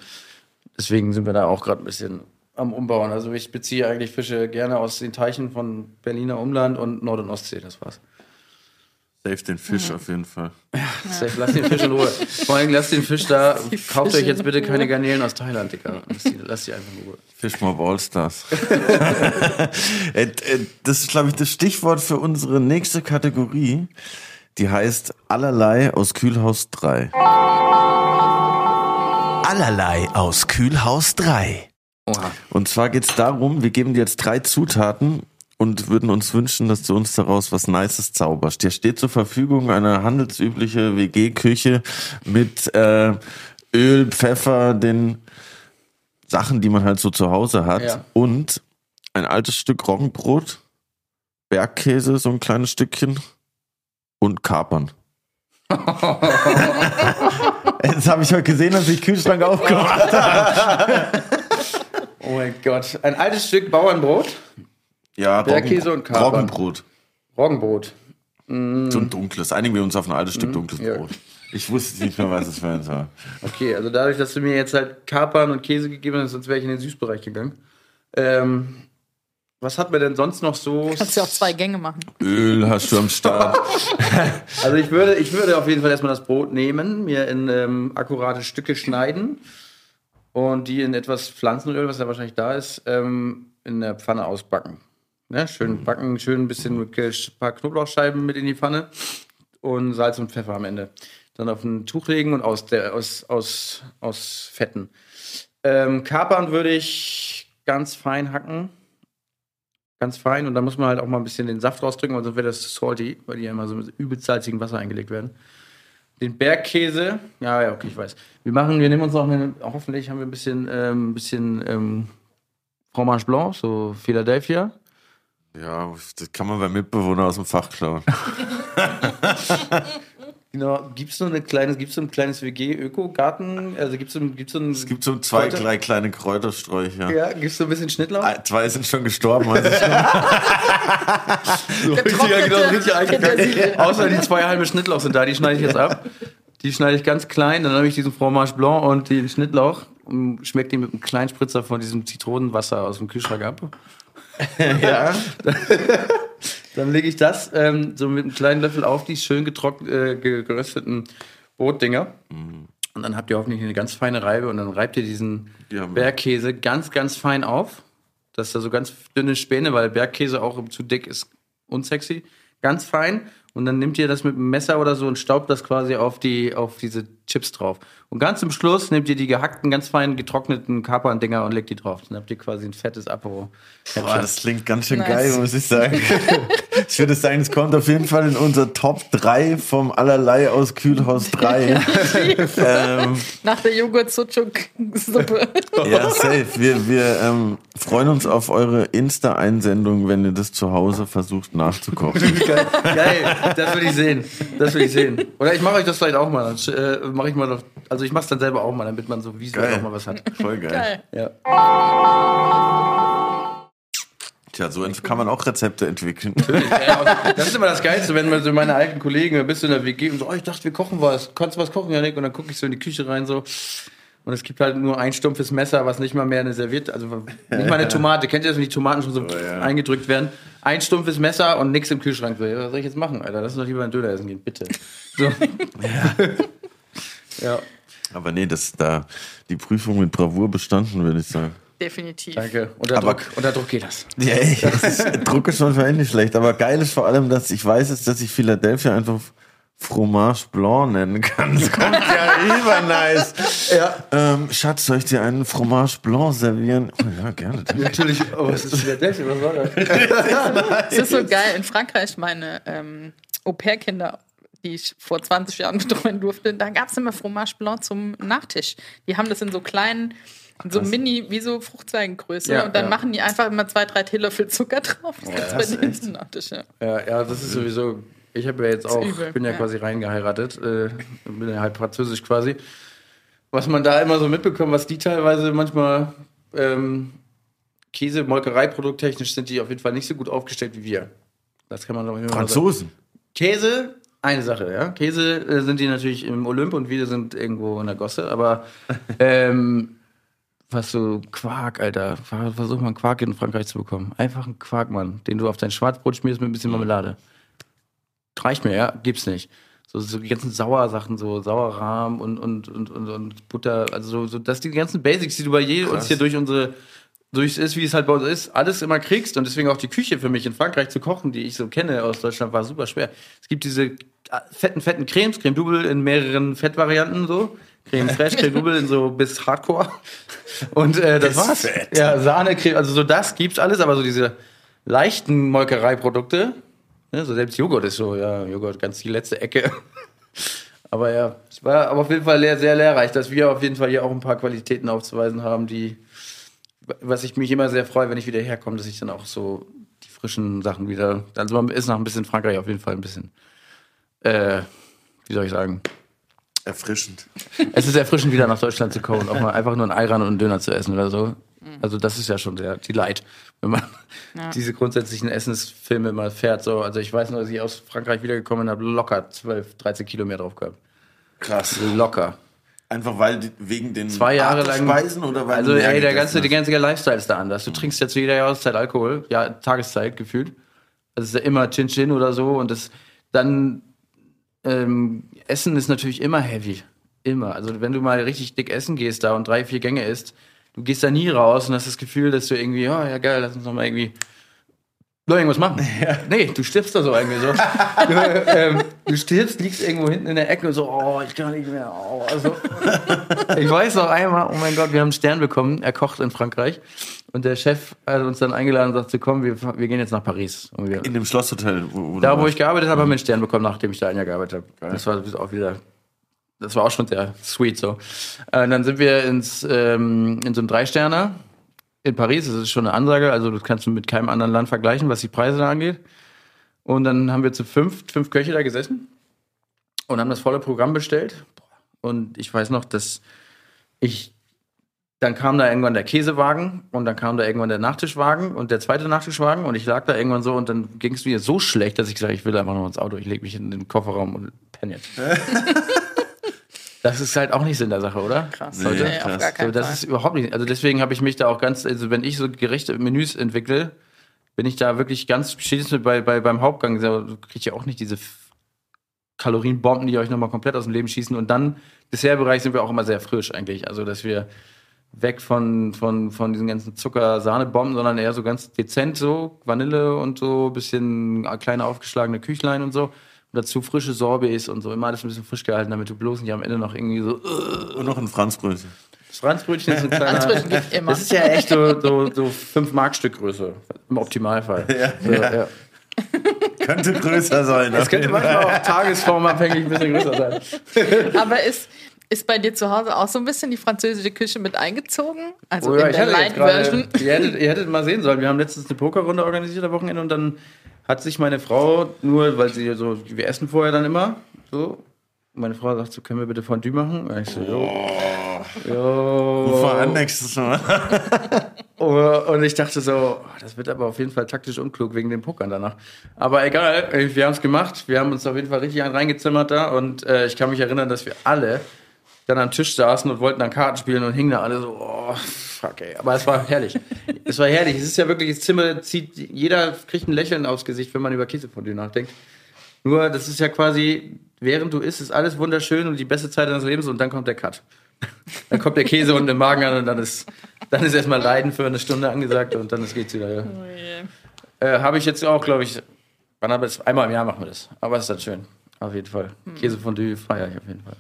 Deswegen sind wir da auch gerade ein bisschen am Umbauen. Also ich beziehe eigentlich Fische gerne aus den Teichen von Berliner Umland und Nord- und Ostsee, das war's. Save den Fisch auf jeden Fall. Safe, Lass den Fisch in Ruhe. Vor allem lasst den Fisch da. Kauft euch jetzt bitte keine Garnelen aus Thailand, Digga. Lasst die, lasst die einfach in Ruhe. Fischmob Allstars. [LAUGHS] Äh, äh, das ist, glaube ich, das Stichwort für unsere nächste Kategorie. Die heißt Allerlei aus Kühlhaus 3. Allerlei aus Kühlhaus 3. Oha. Und zwar geht es darum, wir geben dir jetzt drei Zutaten und würden uns wünschen, dass du uns daraus was Nices zauberst. Dir steht zur Verfügung eine handelsübliche WG-Küche mit äh, Öl, Pfeffer, den Sachen, die man halt so zu Hause hat Ja. und ein altes Stück Roggenbrot, Bergkäse, so ein kleines Stückchen und Kapern. [LAUGHS] Jetzt habe ich heute gesehen, dass ich Kühlschrank aufgemacht habe. [LAUGHS] Oh mein Gott. Ein altes Stück Bauernbrot, Ja, Bergkäse und Kapern. Roggenbrot. Roggenbrot. So ein dunkles. Einigen wir uns auf ein altes Stück dunkles ja. Brot. Ich wusste nicht mehr, was es sein soll. Okay, also dadurch, dass du mir jetzt halt Kapern und Käse gegeben hast, sonst wäre ich in den Süßbereich gegangen. Ähm, was hat man denn sonst noch so? Kannst ja auch zwei Gänge machen. Öl hast du am Start. [LAUGHS] Also ich würde, ich würde auf jeden Fall erstmal das Brot nehmen, mir in ähm, akkurate Stücke schneiden und die in etwas Pflanzenöl, was ja wahrscheinlich da ist, ähm, in der Pfanne ausbacken. Ne? Schön backen, schön ein bisschen mit ein paar Knoblauchscheiben mit in die Pfanne und Salz und Pfeffer am Ende. Dann auf ein Tuch legen und aus, der, aus, aus, aus Fetten. Ähm, Kapern würde ich ganz fein hacken. Ganz fein. Und dann muss man halt auch mal ein bisschen den Saft rausdrücken, weil sonst wird das salty, weil die ja immer so mit übelst salzigem Wasser eingelegt werden. Den Bergkäse, ja, ja, okay, ich weiß. Wir machen, wir nehmen uns noch eine, hoffentlich haben wir ein bisschen, ähm, ein bisschen ähm, Fromage Blanc, so Philadelphia. Ja, das kann man beim Mitbewohner aus dem Fach klauen. [LAUGHS] [LAUGHS] Genau, so eine kleine, gibt's so ein kleines WG-Öko-Garten? Also gibt's so, ein- gibt's so ein. Es gibt so zwei, Kräuter- drei kleine Kräutersträucher. Ja, gibt's so ein bisschen Schnittlauch? Ah, Zwei sind schon gestorben. Also [LAUGHS] So richtig, ja, genau, richtig eingekackt. [LAUGHS] Außer die zwei halbe Schnittlauch sind da, die schneide ich jetzt ab. Die schneide ich ganz klein, dann habe ich diesen Fromage Blanc und den Schnittlauch und schmeckt die mit einem kleinen Spritzer von diesem Zitronenwasser aus dem Kühlschrank ab. [LAUGHS] ja. Dann lege ich das ähm, so mit einem kleinen Löffel auf die schön getrocknet, äh, ge- gerösteten Brotdinger. Und dann habt ihr hoffentlich eine ganz feine Reibe und dann reibt ihr diesen wir. Bergkäse ganz, ganz fein auf. Dass da so ganz dünne Späne, weil Bergkäse auch zu dick ist unsexy. Ganz fein. Und dann nehmt ihr das mit einem Messer oder so und staubt das quasi auf, die, auf diese Chips drauf. Und ganz zum Schluss nehmt ihr die gehackten, ganz fein getrockneten Kapern-Dinger und legt die drauf. Dann habt ihr quasi ein fettes Apero. Boah, das klingt ganz schön Nice. geil, muss ich sagen. [LAUGHS] ich würde sagen, es kommt auf jeden Fall in unser Top 3 vom Allerlei aus Kühlhaus 3. [LAUGHS] ähm, Nach der Joghurt-Sucuk-Suppe. ja, safe. Wir, wir ähm, freuen uns auf eure Insta-Einsendung, wenn ihr das zu Hause versucht nachzukochen. [LAUGHS] Geil, geil, das will ich sehen. Das will ich sehen. Oder ich mache euch das vielleicht auch mal. Dann, äh, mache ich mal noch, also ich mache es dann selber auch mal, damit man so visuell Geil. auch mal was hat. [LAUGHS] Voll geil. Geil. Ja. Tja, so kann man auch Rezepte entwickeln. [LAUGHS] Das ist immer das Geilste, wenn man so meine alten Kollegen, da bist du in der WG und so, oh, ich dachte, wir kochen was. Kannst du was kochen, Janik? Und dann gucke ich so in die Küche rein so. Und es gibt halt nur ein stumpfes Messer, was nicht mal mehr eine Serviette, also nicht mal eine [LAUGHS] Tomate. Kennt ihr das, wenn die Tomaten schon so ja. eingedrückt werden? Ein stumpfes Messer und nichts im Kühlschrank. So, Was soll ich jetzt machen, Alter? Lass uns doch lieber einen Döner essen gehen, bitte. So. ja. Aber nee, das da die Prüfung mit Bravour bestanden, würde ich sagen. Definitiv. Danke. Unter Aber- Druck, unter Druck geht das. [LAUGHS] Ja, ey, das ist, Druck ist schon für nicht schlecht. Aber geil ist vor allem, dass ich weiß jetzt, dass ich Philadelphia einfach Fromage Blanc nennen kannst. Kommt ja über nice. [LAUGHS] Ja. Ähm, Schatz, soll ich dir einen Fromage Blanc servieren? Oh, ja, gerne. danke. Natürlich, oh, was ist das? Was war das? [LAUGHS] Es ist so geil. In Frankreich, meine ähm, Au-pair-Kinder, die ich vor 20 Jahren [LAUGHS] betreuen durfte, da gab es immer Fromage Blanc zum Nachtisch. Die haben das in so kleinen, in so mini, wie so Fruchtzweigengröße. Ja, und dann ja. machen die einfach immer zwei, drei Teelöffel Zucker drauf. Das gibt's das bei denen echt? zum Nachtisch, ja. Ja, ja, das ist sowieso. Ich habe ja jetzt auch, übel, bin ja, ja. quasi reingeheiratet, äh, bin ja halb französisch quasi. Was man da immer so mitbekommt, was die teilweise manchmal ähm, Käse, Molkereiprodukttechnisch sind die auf jeden Fall nicht so gut aufgestellt wie wir. Das kann man doch immer mal sagen. Franzosen. Käse, eine Sache, ja. Käse äh, sind die natürlich im Olymp und wir sind irgendwo in der Gosse, aber [LAUGHS] ähm, was so Quark, Alter. Ver- Versuch mal einen Quark in Frankreich zu bekommen. Einfach einen Quark, Mann, den du auf dein Schwarzbrot schmierst mit ein bisschen Marmelade. Reicht mir, ja? Gibt's nicht. So, so die ganzen Sauersachen, so Sauerrahm und, und, und, und, und Butter, also so, so, dass die ganzen Basics, die du bei je uns hier durch unsere, durch ist, wie es halt bei uns ist, alles immer kriegst und deswegen auch die Küche für mich in Frankreich zu kochen, die ich so kenne aus Deutschland, war super schwer. Es gibt diese äh, fetten, fetten Cremes, Creme Double in mehreren Fettvarianten so. Creme [LAUGHS] Fraiche, Creme Double in so bis Hardcore. Und äh, das Bis war's. fett. Ja, Sahne, Creme, also so das gibt's alles, aber so diese leichten Molkereiprodukte, ne, so selbst Joghurt ist so, ja, Joghurt ganz die letzte Ecke. [LAUGHS] Aber ja, es war aber auf jeden Fall lehr, sehr lehrreich, dass wir auf jeden Fall hier auch ein paar Qualitäten aufzuweisen haben, die, was ich mich immer sehr freue, wenn ich wieder herkomme, dass ich dann auch so die frischen Sachen wieder, also man ist nach ein bisschen Frankreich auf jeden Fall ein bisschen, äh, wie soll ich sagen, Erfrischend. es ist erfrischend, wieder nach Deutschland zu kommen auch mal einfach nur ein Ei ran und einen Döner zu essen oder so. Also das ist ja schon sehr die Leid, wenn man diese grundsätzlichen Essensfilme mal fährt. So, also ich weiß nur, dass ich aus Frankreich wiedergekommen bin, habe locker 12, 13 Kilometer drauf gehabt. Krass. Locker. Einfach weil die, wegen den Zwei Jahre lang. Speisen oder weil also ey, der ganze, die hast? ganze Lifestyle ist da anders. Du trinkst ja zu jeder Jahreszeit Alkohol, ja Tageszeit gefühlt. Das ist ja immer Chin Chin oder so und das dann ähm, Essen ist natürlich immer heavy, immer. Also wenn du mal richtig dick essen gehst da und drei vier Gänge isst, du gehst da nie raus und hast das Gefühl, dass du irgendwie, oh, ja geil, lass uns noch mal irgendwie noch irgendwas machen. [LAUGHS] Nee, du stirbst da so irgendwie so. [LAUGHS] du, ähm, du stirbst, liegst irgendwo hinten in der Ecke und so, oh, ich kann nicht mehr. Oh, also, ich weiß noch einmal, oh mein Gott, wir haben einen Stern bekommen, er kocht in Frankreich. Und der Chef hat uns dann eingeladen und sagte, komm, wir, wir gehen jetzt nach Paris. Und wir, In dem Schlosshotel. Wo, wo da, wo ich gearbeitet habe, haben wir einen Stern bekommen, nachdem ich da ein Jahr gearbeitet habe. Das war auch wieder, das war auch schon sehr sweet so. Äh, dann sind wir ins, ähm, in so einem Drei-Sterner in Paris. Das ist schon eine Ansage, also das kannst du mit keinem anderen Land vergleichen, was die Preise da angeht. Und dann haben wir zu fünf, fünf Köche da gesessen und haben das volle Programm bestellt. Und ich weiß noch, dass ich dann kam da irgendwann der Käsewagen und dann kam da irgendwann der Nachtischwagen und der zweite Nachtischwagen und ich lag da irgendwann so und dann ging es mir so schlecht, dass ich gesagt ich will einfach noch ins Auto, ich lege mich in den Kofferraum und penne jetzt. [LAUGHS] das ist halt auch nicht Sinn der Sache, oder? Krass. Leute? Nee, auf gar So, keinen das Fall. ist überhaupt nicht. Also deswegen habe ich mich da auch ganz, also wenn ich so gerechte Menüs entwickle, bin ich da wirklich ganz, spätestens bei, bei, beim Hauptgang, so, du kriegt ja auch nicht diese Kalorienbomben, die euch nochmal komplett aus dem Leben schießen. Und dann, Dessertbereich sind wir auch immer sehr frisch eigentlich. Also, dass wir weg von, von, von diesen ganzen Zucker-Sahne-Bomben, sondern eher so ganz dezent so, Vanille und so, bisschen kleine aufgeschlagene Küchlein und so. Und dazu frische Sorbets und so, immer alles ein bisschen frisch gehalten, damit du bloß nicht am Ende noch irgendwie so, äh, Und noch ein Franzbrötchen. das Franzbrötchen ist ein kleiner. Franzbrötchen gibt immer. Das ist ja echt so, so, so 5 Mark Stück Größe. Im Optimalfall. Ja, so, ja. Könnte größer sein. Das könnte manchmal auch tagesformabhängig ein bisschen größer sein. Aber ist, ist bei dir zu Hause auch so ein bisschen die französische Küche mit eingezogen? Also Oh ja, in ich der hatte jetzt Light gerade, Version? [LAUGHS] ihr hättet, ihr hättet mal sehen sollen. Wir haben letztens eine Pokerrunde organisiert am Wochenende und dann hat sich meine Frau, nur weil sie so, wir essen vorher dann immer, so. Meine Frau sagt so, können wir bitte Fondue machen? Und ich so, jo. Jo. Ruf mal an nächstes Mal. [LAUGHS] Oh, Und ich dachte so, oh, das wird aber auf jeden Fall taktisch unklug wegen dem Pokern danach. Aber egal, wir haben es gemacht. Wir haben uns auf jeden Fall richtig reingezimmert da. Und äh, ich kann mich erinnern, dass wir alle dann am Tisch saßen und wollten dann Karten spielen und hingen da alle so, oh, fuck ey. Aber es war herrlich. [LAUGHS] es war herrlich. Es ist ja wirklich, das Zimmer zieht, jeder kriegt ein Lächeln aufs Gesicht, wenn man über Käsefondue nachdenkt. Nur, das ist ja quasi, während du isst, ist alles wunderschön und die beste Zeit deines Lebens und dann kommt der Cut. Dann kommt der Käse unten im Magen an und dann ist, dann ist erstmal Leiden für eine Stunde angesagt und dann geht's wieder. Ja. Oh je. Äh, Habe ich jetzt auch, glaube ich, wann wir das? Einmal im Jahr machen wir das. Aber es ist dann schön. auf jeden Fall. Käsefondue feiere ich auf jeden Fall.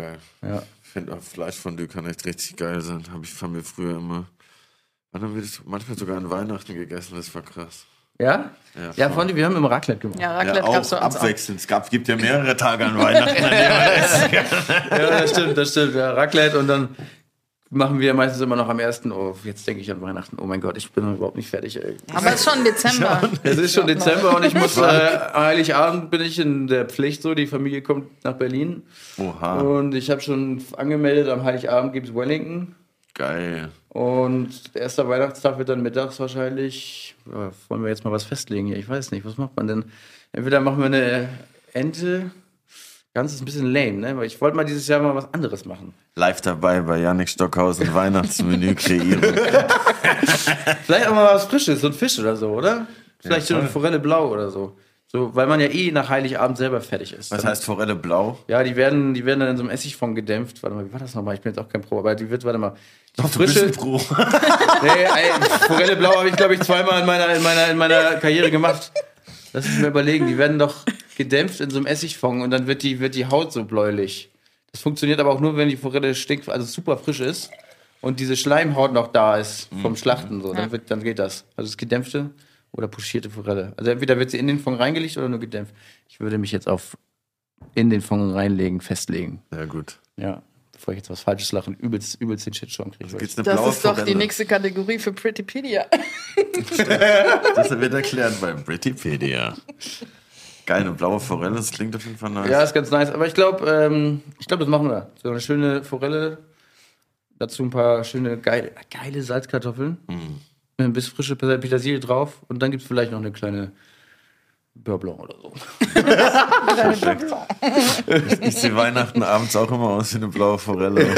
Geil. Ja. Ich finde auch Fleischfondue kann echt richtig geil sein. Habe ich von mir früher immer. Wann haben wir das manchmal sogar an Weihnachten gegessen? Das war krass. Ja? Ja, Ja. Fondue, wir haben immer Raclette gemacht. Ja, Raclette ja, gab's auch auch. abwechselnd. Es gab, gibt ja mehrere Tage an Weihnachten. [LAUGHS] Ja, das stimmt, das stimmt. Ja, Raclette und dann machen wir meistens immer noch am ersten. Oh, jetzt denke ich an Weihnachten. Oh mein Gott, ich bin noch überhaupt nicht fertig. Ey. Aber es ist schon Dezember. Es ist schon Dezember und ich muss, äh, Heiligabend bin ich in der Pflicht so, die Familie kommt nach Berlin Oha, und ich habe schon angemeldet, am Heiligabend gibt es Wellington geil. und erster Weihnachtstag wird dann mittags wahrscheinlich, ja, wollen wir jetzt mal was festlegen hier, ich weiß nicht, was macht man denn? Entweder machen wir eine Ente, ganz ist ein bisschen lame, ne? weil ich wollte mal dieses Jahr mal was anderes machen. Live dabei bei Yannick Stockhausen Weihnachtsmenü kreieren. [LAUGHS] Vielleicht auch mal was Frisches, so ein Fisch oder so, oder? Vielleicht so voll. eine Forelle blau oder so. So, weil man ja eh nach Heiligabend selber fertig ist. Was Dann- heißt Forelle blau? Ja, die werden, die werden dann in so einem Essigfond gedämpft. Warte mal, wie war das nochmal? Ich bin jetzt auch kein Pro, aber die wird, warte mal. Die Du bist ein Pro. [LAUGHS] Nee, ey, Forelle Blau habe ich, glaube ich, zweimal in meiner, in, meiner, in meiner Karriere gemacht. Lass mich mal überlegen. Die werden doch gedämpft in so einem Essigfond und dann wird die, wird die Haut so bläulich. Das funktioniert aber auch nur, wenn die Forelle stinkt, also super frisch ist und diese Schleimhaut noch da ist vom Schlachten. So. Dann, wird, dann geht das. Also das gedämpfte oder puschierte Forelle. Also entweder wird sie in den Fond reingelegt oder nur gedämpft. Ich würde mich jetzt auf in den Fond reinlegen, festlegen. Ja, gut. Ja. Bevor ich jetzt was Falsches lache übelst, übelst den Shitstorm kriege. Eine Das blaue ist doch die nächste Kategorie für Prettypedia. [LAUGHS] Das wird erklärt bei Brittipedia. Geil, eine blaue Forelle, das klingt auf jeden Fall nice. Ja, ist ganz nice. Aber ich glaube, ähm, ich glaube, das machen wir. So eine schöne Forelle, dazu ein paar schöne geile, geile Salzkartoffeln, mit ein bisschen frische Petersilie drauf und dann gibt es vielleicht noch eine kleine Beurre Blanc oder so. Perfekt. [LAUGHS] Ich, ich sehe Weihnachten abends auch immer aus wie eine blaue Forelle.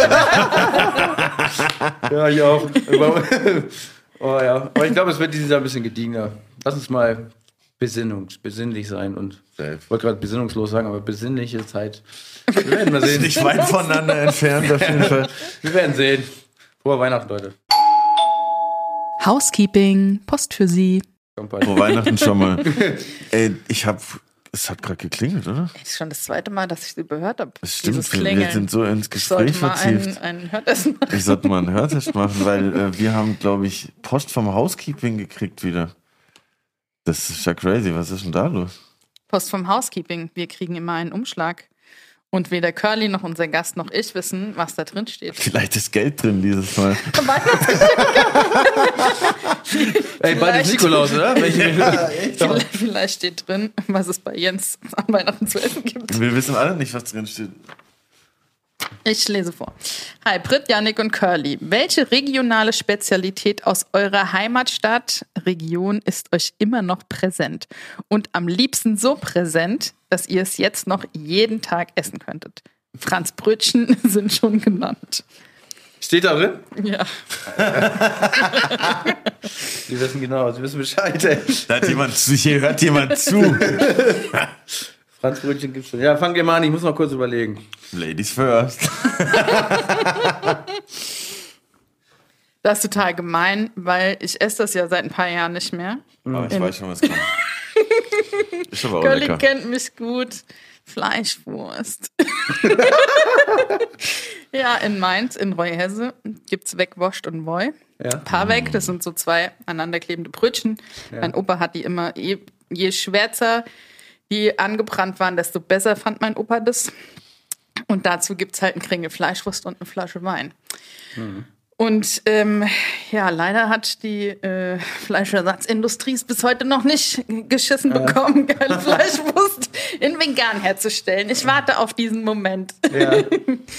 Ja, ich auch. [LAUGHS] oh ja. Aber ich glaube, es wird dieses Jahr ein bisschen gediegener. Lass uns mal besinnungs, besinnlich sein und ich wollte gerade besinnungslos sagen, aber besinnliche Zeit. Wir [LAUGHS] werden mal sehen. Nicht weit voneinander entfernt auf jeden Fall. Wir werden sehen. Frohe Weihnachten, Leute. Housekeeping, Post für Sie. Bald. Vor Weihnachten schon mal. [LAUGHS] Ey, ich hab. Es hat gerade geklingelt, oder? Das ist schon das zweite Mal, dass ich sie gehört habe. Das stimmt. Wir sind so ins ich sollte Gespräch mal vertieft. Hörtessen machen. Ich sollte mal einen Hörtest machen, weil äh, wir haben, glaube ich, Post vom Housekeeping gekriegt wieder. Das ist ja crazy. Was ist denn da los? Post vom Housekeeping. Wir kriegen immer einen Umschlag. Und weder Curly noch unser Gast noch ich wissen, was da drin steht. Vielleicht ist Geld drin dieses Mal. [LAUGHS] [LAUGHS] Ey, bald ist Vielleicht- Nikolaus, oder? [LAUGHS] Welche, Vielleicht, vielleicht steht drin, was es bei Jens an Weihnachten zu essen gibt. Wir wissen alle nicht, was drin steht. Ich lese vor. Hi, Britt, Yannick und Curly. Welche regionale Spezialität aus eurer Heimatstadt, Region ist euch immer noch präsent? Und am liebsten so präsent, dass ihr es jetzt noch jeden Tag essen könntet? Franz Brötchen [LAUGHS] sind schon genannt. Steht da drin? Ja. [LAUGHS] Sie wissen genau, Sie wissen Bescheid, ey. Da hat jemand zu, hier hört jemand zu. [LAUGHS] Franz Brötchen gibt's schon. Ja, fangt ihr mal an, ich muss noch kurz überlegen. Ladies first. Das ist total gemein, weil ich esse das ja seit ein paar Jahren nicht mehr. Aber ich weiß schon, was kommt. Ist aber auch Curly lecker. kennt mich gut. Fleischwurst. [LAUGHS] ja, in Mainz, in Reuhesse, gibt's Wegwoscht und Woi. Ja. Paarweg, das sind so zwei aneinanderklebende Brötchen. Mein Opa hat die immer, je, je schwärzer die angebrannt waren, desto besser fand mein Opa das. Und dazu gibt's halt einen Kringel Fleischwurst und eine Flasche Wein. Und ähm, ja, leider hat die äh, Fleischersatzindustrie es bis heute noch nicht geschissen bekommen, [LAUGHS] geile Fleischwurst in vegan herzustellen. Ich warte auf diesen Moment. Ja. [LAUGHS]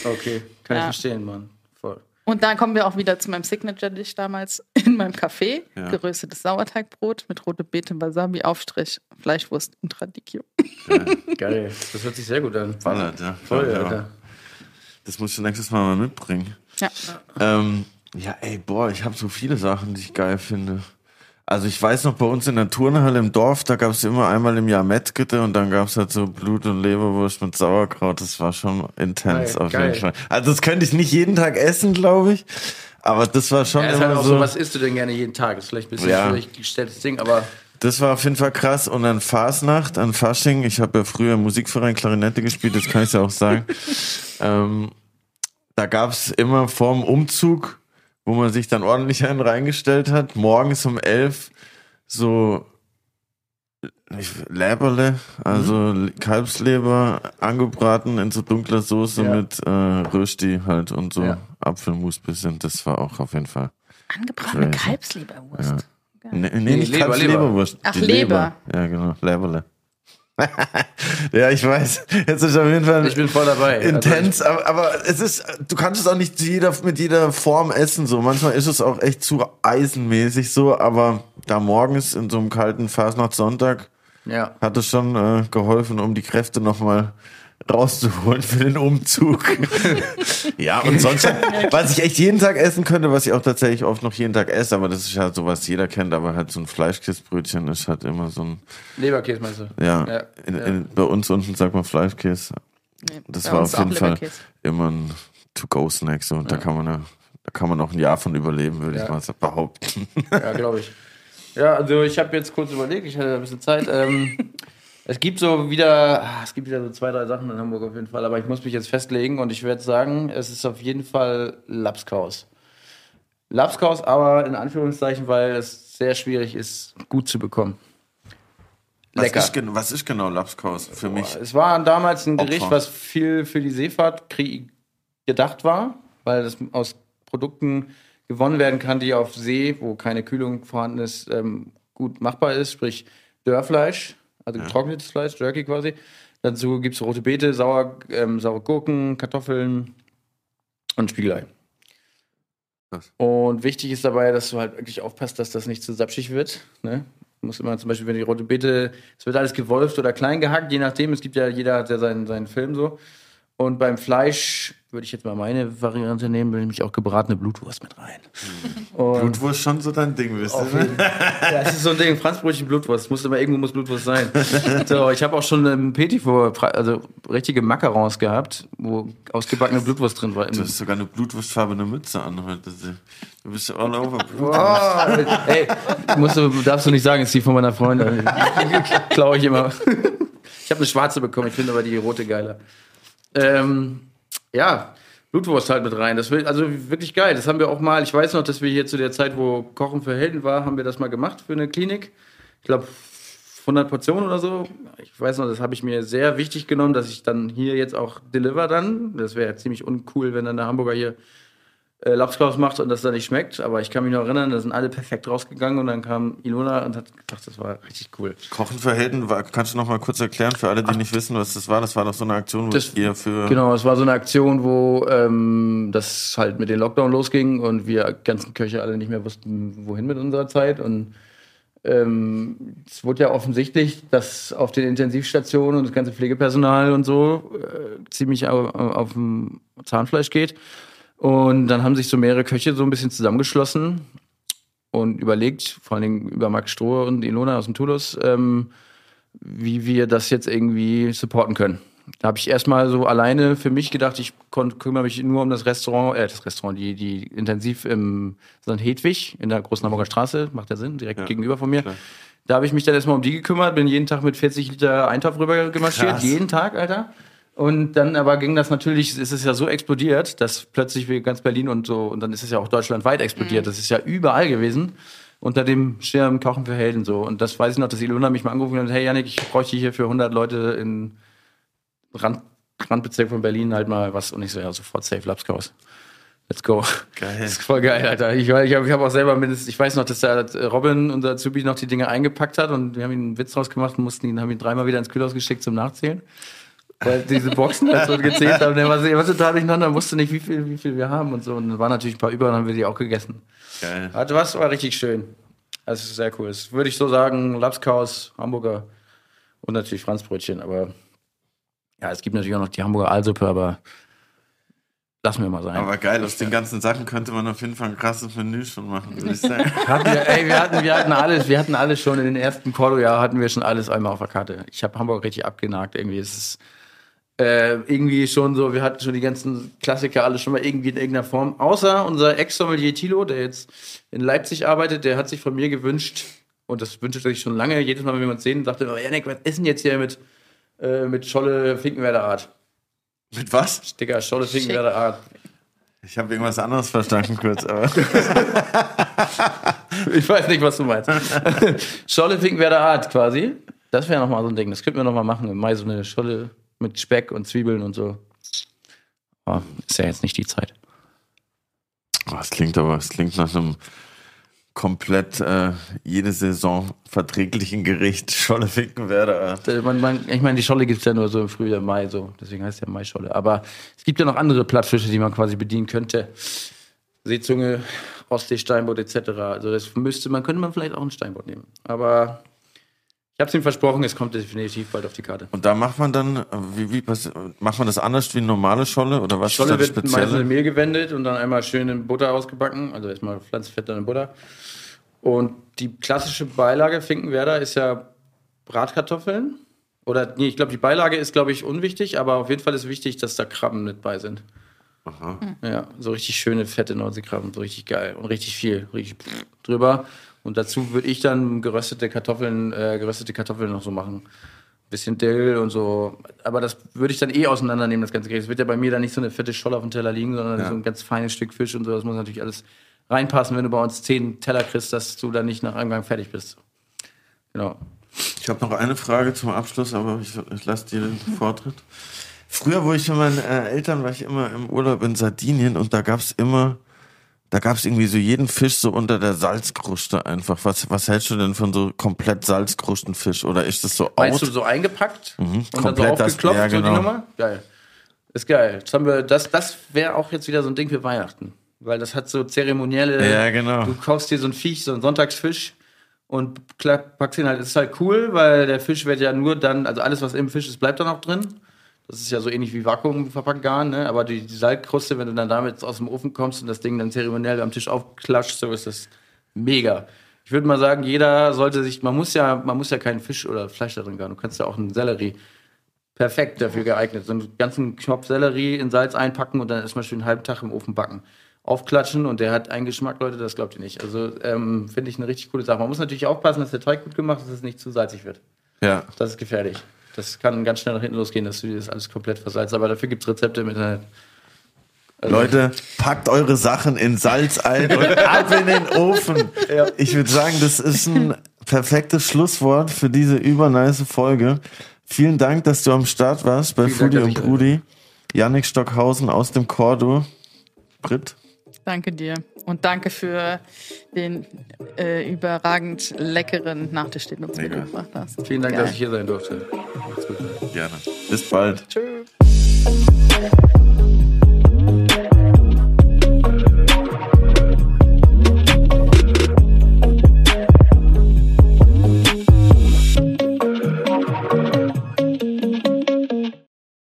Okay, kann ich Ja. verstehen, Mann. Voll. Und da kommen wir auch wieder zu meinem Signature-Dish damals [LAUGHS] in meinem Café. Ja. Geröstetes Sauerteigbrot mit rote Beete, Wasabi, Aufstrich, Fleischwurst und Radicchio. Geil. Das hört sich sehr gut an. Ballert, ja. Voll, ja. Alter. Das musst du nächstes Mal mal mitbringen. Ja. Ähm, ja, ey, boah, ich habe so viele Sachen, die ich geil finde. Also ich weiß noch, bei uns in der Turnhalle im Dorf, da gab es immer einmal im Jahr Metzgete und dann gab es halt so Blut- und Leberwurst mit Sauerkraut. Das war schon intens auf geil. jeden Fall. Also das könnte ich nicht jeden Tag essen, glaube ich. Aber das war schon Ja, immer halt auch so. so, was isst du denn gerne jeden Tag? ist vielleicht ein bisschen Ja. schwierig gestelltes Ding, aber Das war auf jeden Fall krass. Und an Fasnacht, an Fasching, ich habe ja früher im Musikverein Klarinette gespielt, das kann ich ja auch sagen. [LAUGHS] ähm, da gab's immer vorm Umzug, wo man sich dann ordentlich einen reingestellt hat, morgens um elf so Leberle, also Kalbsleber, angebraten in so dunkler Soße Ja. mit äh, Rösti halt und so Ja. Apfelmus bisschen. Das war auch auf jeden Fall. Angebratene. Kalbsleberwurst. Ja. Nee, nee, Nee, nicht Leber, Kalbsleberwurst. Ach, die Leber. Ja, genau, Leberle. Ja, ich weiß. Jetzt ist auf jeden Fall Ich bin voll dabei. intens, aber, aber es ist, du kannst es auch nicht jeder, mit jeder Form essen, so. Manchmal ist es auch echt zu eisenmäßig so, aber da morgens in so einem kalten Fasnachtssonntag Also, ja. hat es schon äh, geholfen, um die Kräfte nochmal rauszuholen für den Umzug. [LAUGHS] ja, und sonst, was ich echt jeden Tag essen könnte, was ich auch tatsächlich oft noch jeden Tag esse, aber das ist ja so, was jeder kennt, aber halt so ein Fleischkäsebrötchen ist halt immer so ein, Leberkäse meinst du? ja, Ja, in, ja. In, bei uns unten sagt man Fleischkäse. Nee, Das war auf jeden Fall immer ein To-Go-Snack, so, und da kann man ja, da kann man auch ein Jahr von überleben, würde Ja. ich mal so behaupten. Ja, glaube ich. Ja, also ich habe jetzt kurz überlegt, ich hatte ein bisschen Zeit. Ähm, [LAUGHS] es gibt so wieder, ah, es gibt wieder so zwei, drei Sachen in Hamburg auf jeden Fall, aber ich muss mich jetzt festlegen und ich werde sagen, es ist auf jeden Fall Lapskaus. Lapskaus, aber in Anführungszeichen, weil es sehr schwierig ist, gut zu bekommen. Was Lecker. ist, gen- was ist genau Lapskaus für mich? Es war damals ein Gericht, was viel für die Seefahrt gedacht war, weil es aus Produkten gewonnen werden kann, die auf See, wo keine Kühlung vorhanden ist, ähm, gut machbar ist, sprich Dörrfleisch, also getrocknetes Fleisch, Jerky quasi. Dazu gibt es rote Beete, sauer, ähm, saure Gurken, Kartoffeln und Spiegelei. Krass. Und wichtig ist dabei, dass du halt wirklich aufpasst, dass das nicht zu sapschig wird. Ne? Du musst immer zum Beispiel, wenn die rote Beete, es wird alles gewolft oder klein gehackt, je nachdem. Es gibt ja, jeder hat ja seinen, seinen Film so. Und beim Fleisch würde ich jetzt mal meine Variante nehmen, will nämlich auch gebratene Blutwurst mit rein. Und Blutwurst schon so dein Ding, wisst ihr? jeden- ja, es ist so ein Ding, Franzbrötchen Blutwurst. Muss immer irgendwo muss Blutwurst sein. [LAUGHS] So, ich habe auch schon im Petit vor, also richtige Macarons gehabt, wo ausgebackene Blutwurst drin war. Du hast sogar eine blutwurstfarbene Mütze an heute. Du bist all over Blut. Oh, ey, musst du, darfst du nicht sagen, ist die von meiner Freundin. [LAUGHS] Klaue ich immer. Ich habe eine schwarze bekommen, ich finde aber die rote geiler. Ähm, ja, Blutwurst halt mit rein. Das will, also wirklich geil. Das haben wir auch mal, ich weiß noch, dass wir hier zu der Zeit, wo Kochen für Helden war, haben wir das mal gemacht für eine Klinik. Ich glaube, 100 Portionen oder so. Ich weiß noch, das habe ich mir sehr wichtig genommen, dass ich dann hier jetzt auch deliver dann. Das wäre ziemlich uncool, wenn dann der Hamburger hier äh, Lapskaus macht und das dann nicht schmeckt. Aber ich kann mich noch erinnern, da sind alle perfekt rausgegangen und dann kam Ilona und hat gedacht, das war richtig cool. Kochen für Helden, war, kannst du noch mal kurz erklären, für alle, die nicht wissen, was das war? Das war doch so eine Aktion, wo Das- ihr für... Genau, es war so eine Aktion, wo ähm, das halt mit den Lockdown losging und wir ganzen Köche alle nicht mehr wussten, wohin mit unserer Zeit. Und ähm, es wurde ja offensichtlich, dass auf den Intensivstationen und das ganze Pflegepersonal und so äh, ziemlich au- auf dem Zahnfleisch geht. Und dann haben sich so mehrere Köche so ein bisschen zusammengeschlossen und überlegt, vor allen Dingen über Max Strohe und Ilona aus dem Toulouse, ähm, wie wir das jetzt irgendwie supporten können. Da habe ich erstmal so alleine für mich gedacht, ich kümmere mich nur um das Restaurant, äh, das Restaurant, die, die intensiv im St. Hedwig in der Großen Hamburger Straße, macht ja Sinn, direkt Ja, gegenüber von mir. klar. Da habe ich mich dann erstmal um die gekümmert, bin jeden Tag mit 40 Liter Eintopf rüber gemarschiert, jeden Tag, Alter. Und dann aber ging das natürlich, ist es ja so explodiert, dass plötzlich wie ganz Berlin und so, und dann ist es ja auch deutschlandweit explodiert. Das ist ja überall gewesen. Unter dem Schirm Kochen für Helden so. Und das weiß ich noch, dass Ilona mich mal angerufen hat, hey Janik, ich bräuchte hier für 100 Leute in Rand, Randbezirk von Berlin halt mal was. Und ich so, ja, sofort Safe Lapskaus. Let's go. Geil. Das ist voll geil, Alter. Ich, ich habe hab auch selber mindestens, ich weiß noch, dass der Robin, unser Zubi, noch die Dinge eingepackt hat und wir haben ihn einen Witz draus gemacht und mussten ihn, haben ihn dreimal wieder ins Kühlhaus geschickt zum Nachzählen. Weil diese Boxen halt so gezählt haben, der war, der war total durcheinander, wusste nicht, wie viel, wie viel wir haben und so. Und dann waren natürlich ein paar über und dann haben wir die auch gegessen. Geil. Also was war richtig schön. Also sehr cool. Das würde ich so sagen, Lapskaus, Hamburger und natürlich Franzbrötchen, aber ja, es gibt natürlich auch noch die Hamburger Aalsuppe, aber lassen wir mal sein. Aber geil, aus den ganzen Sachen könnte man auf jeden Fall ein krasses Menü schon machen, würde ich sagen. [LAUGHS] hatten wir, ey, wir hatten, wir hatten alles, wir hatten alles schon in den ersten Cordo-Jahr hatten wir schon alles einmal auf der Karte. Ich habe Hamburg richtig abgenagt irgendwie. Es ist äh, irgendwie schon so, wir hatten schon die ganzen Klassiker alle schon mal irgendwie in irgendeiner Form. Außer unser Ex-Sommelier Thilo, der jetzt in Leipzig arbeitet, der hat sich von mir gewünscht, Und das wünscht er sich schon lange. Jedes Mal, wenn wir uns sehen, sagt er, oh, Janik, was ist denn jetzt hier mit, äh, mit Scholle Finkenwerder Art? Mit was? Digga, Scholle Finkenwerder Art. Ich habe irgendwas anderes verstanden kurz, aber. [LAUGHS] Ich weiß nicht, was du meinst. [LAUGHS] Scholle Finkenwerder Art quasi. Das wäre nochmal so ein Ding. Das könnten wir nochmal machen. Im Mai so eine Scholle mit Speck und Zwiebeln und so. Oh, ist ja jetzt nicht die Zeit. Es klingt aber, es klingt nach einem komplett äh, jede Saison verträglichen Gericht. [LAUGHS] Scholle Finkenwerder. Äh, Man, man, ich meine, die Scholle gibt es ja nur so im Frühjahr, Mai, so. Deswegen heißt es ja Maischolle. Aber es gibt ja noch andere Plattfische, die man quasi bedienen könnte. Seezunge, Ostsee, Steinbutt etc. Also das müsste man, könnte man vielleicht auch einen Steinbutt nehmen. Aber habe es ihm versprochen, es kommt definitiv bald auf die Karte. Und da macht man dann, wie, wie macht man das anders wie eine normale Scholle oder was Scholle wird das meistens in Spezielle? Mehl gewendet und dann einmal schön in Butter ausgebacken. Also erstmal Pflanzenfett, dann in Butter. Und die klassische Beilage Finkenwerder ist ja Bratkartoffeln. Oder, nee, ich glaube, die Beilage ist, glaube ich, unwichtig, aber auf jeden Fall ist wichtig, dass da Krabben mit bei sind. Ja, so richtig schöne, fette Nordseekrabben, so richtig geil und richtig viel, richtig drüber. Und dazu würde ich dann geröstete Kartoffeln, äh, geröstete Kartoffeln noch so machen. Bisschen Dill und so. Aber das würde ich dann eh auseinandernehmen, das ganze Gericht. Es wird ja bei mir dann nicht so eine fette Scholle auf dem Teller liegen, sondern Ja. so ein ganz feines Stück Fisch und so. Das muss natürlich alles reinpassen, wenn du bei uns zehn Teller kriegst, dass du dann nicht nach einem Gang fertig bist. Genau. Ich habe noch eine Frage zum Abschluss, aber ich, ich lasse dir den Vortritt. Früher, wo ich mit meinen äh, Eltern war, ich immer im Urlaub in Sardinien und da gab's immer, da gab's irgendwie so jeden Fisch so unter der Salzkruste einfach. Was, was hältst du denn von so komplett salzkrusten Fisch? Oder ist das so Meinst out? du so eingepackt und dann so komplett das- aufgeklopft, ja, so die genau. Nummer? Geil. Ist geil. Das, haben wir, das, das wäre auch jetzt wieder so ein Ding für Weihnachten. Weil das hat so zeremonielle. Ja, genau. Du kaufst dir so ein Viech, so einen Sonntagsfisch und packst ihn halt. Das ist halt cool, weil der Fisch wird ja nur dann, also alles, was im Fisch ist, bleibt dann auch drin. Das ist ja so ähnlich wie Vakuum verpackt Garn, ne? Aber die, die Salzkruste, wenn du dann damit aus dem Ofen kommst und das Ding dann zeremoniell am Tisch aufklatscht, so ist das mega. Ich würde mal sagen, jeder sollte sich, man muss ja, man muss ja keinen Fisch oder Fleisch da drin garen. Du kannst ja auch einen Sellerie perfekt dafür geeignet. So einen ganzen Knopf Sellerie in Salz einpacken und dann erstmal schön einen halben Tag im Ofen backen. Aufklatschen und der hat einen Geschmack, Leute, das glaubt ihr nicht. Also ähm, finde ich eine richtig coole Sache. Man muss natürlich aufpassen, dass der Teig gut gemacht ist, dass es nicht zu salzig wird. Ja. Das ist gefährlich. Das kann ganz schnell nach hinten losgehen, dass du dir das alles komplett versalzt. Aber dafür gibt es Rezepte im Internet. Leute, packt eure Sachen in Salz ein und [LAUGHS] ab in den Ofen. Ich würde sagen, das ist ein perfektes Schlusswort für diese übernice Folge. Vielen Dank, dass du am Start warst bei Vielen Dank, und Brudi. Yannick Stockhausen aus dem Cordo. Brit. Danke dir. Und danke für den äh, überragend leckeren Nachtisch, den du uns Mega. mitgebracht hast. Vielen Dank, Geil. dass ich hier sein durfte. Macht's gut. Gerne. Bis bald. Tschüss.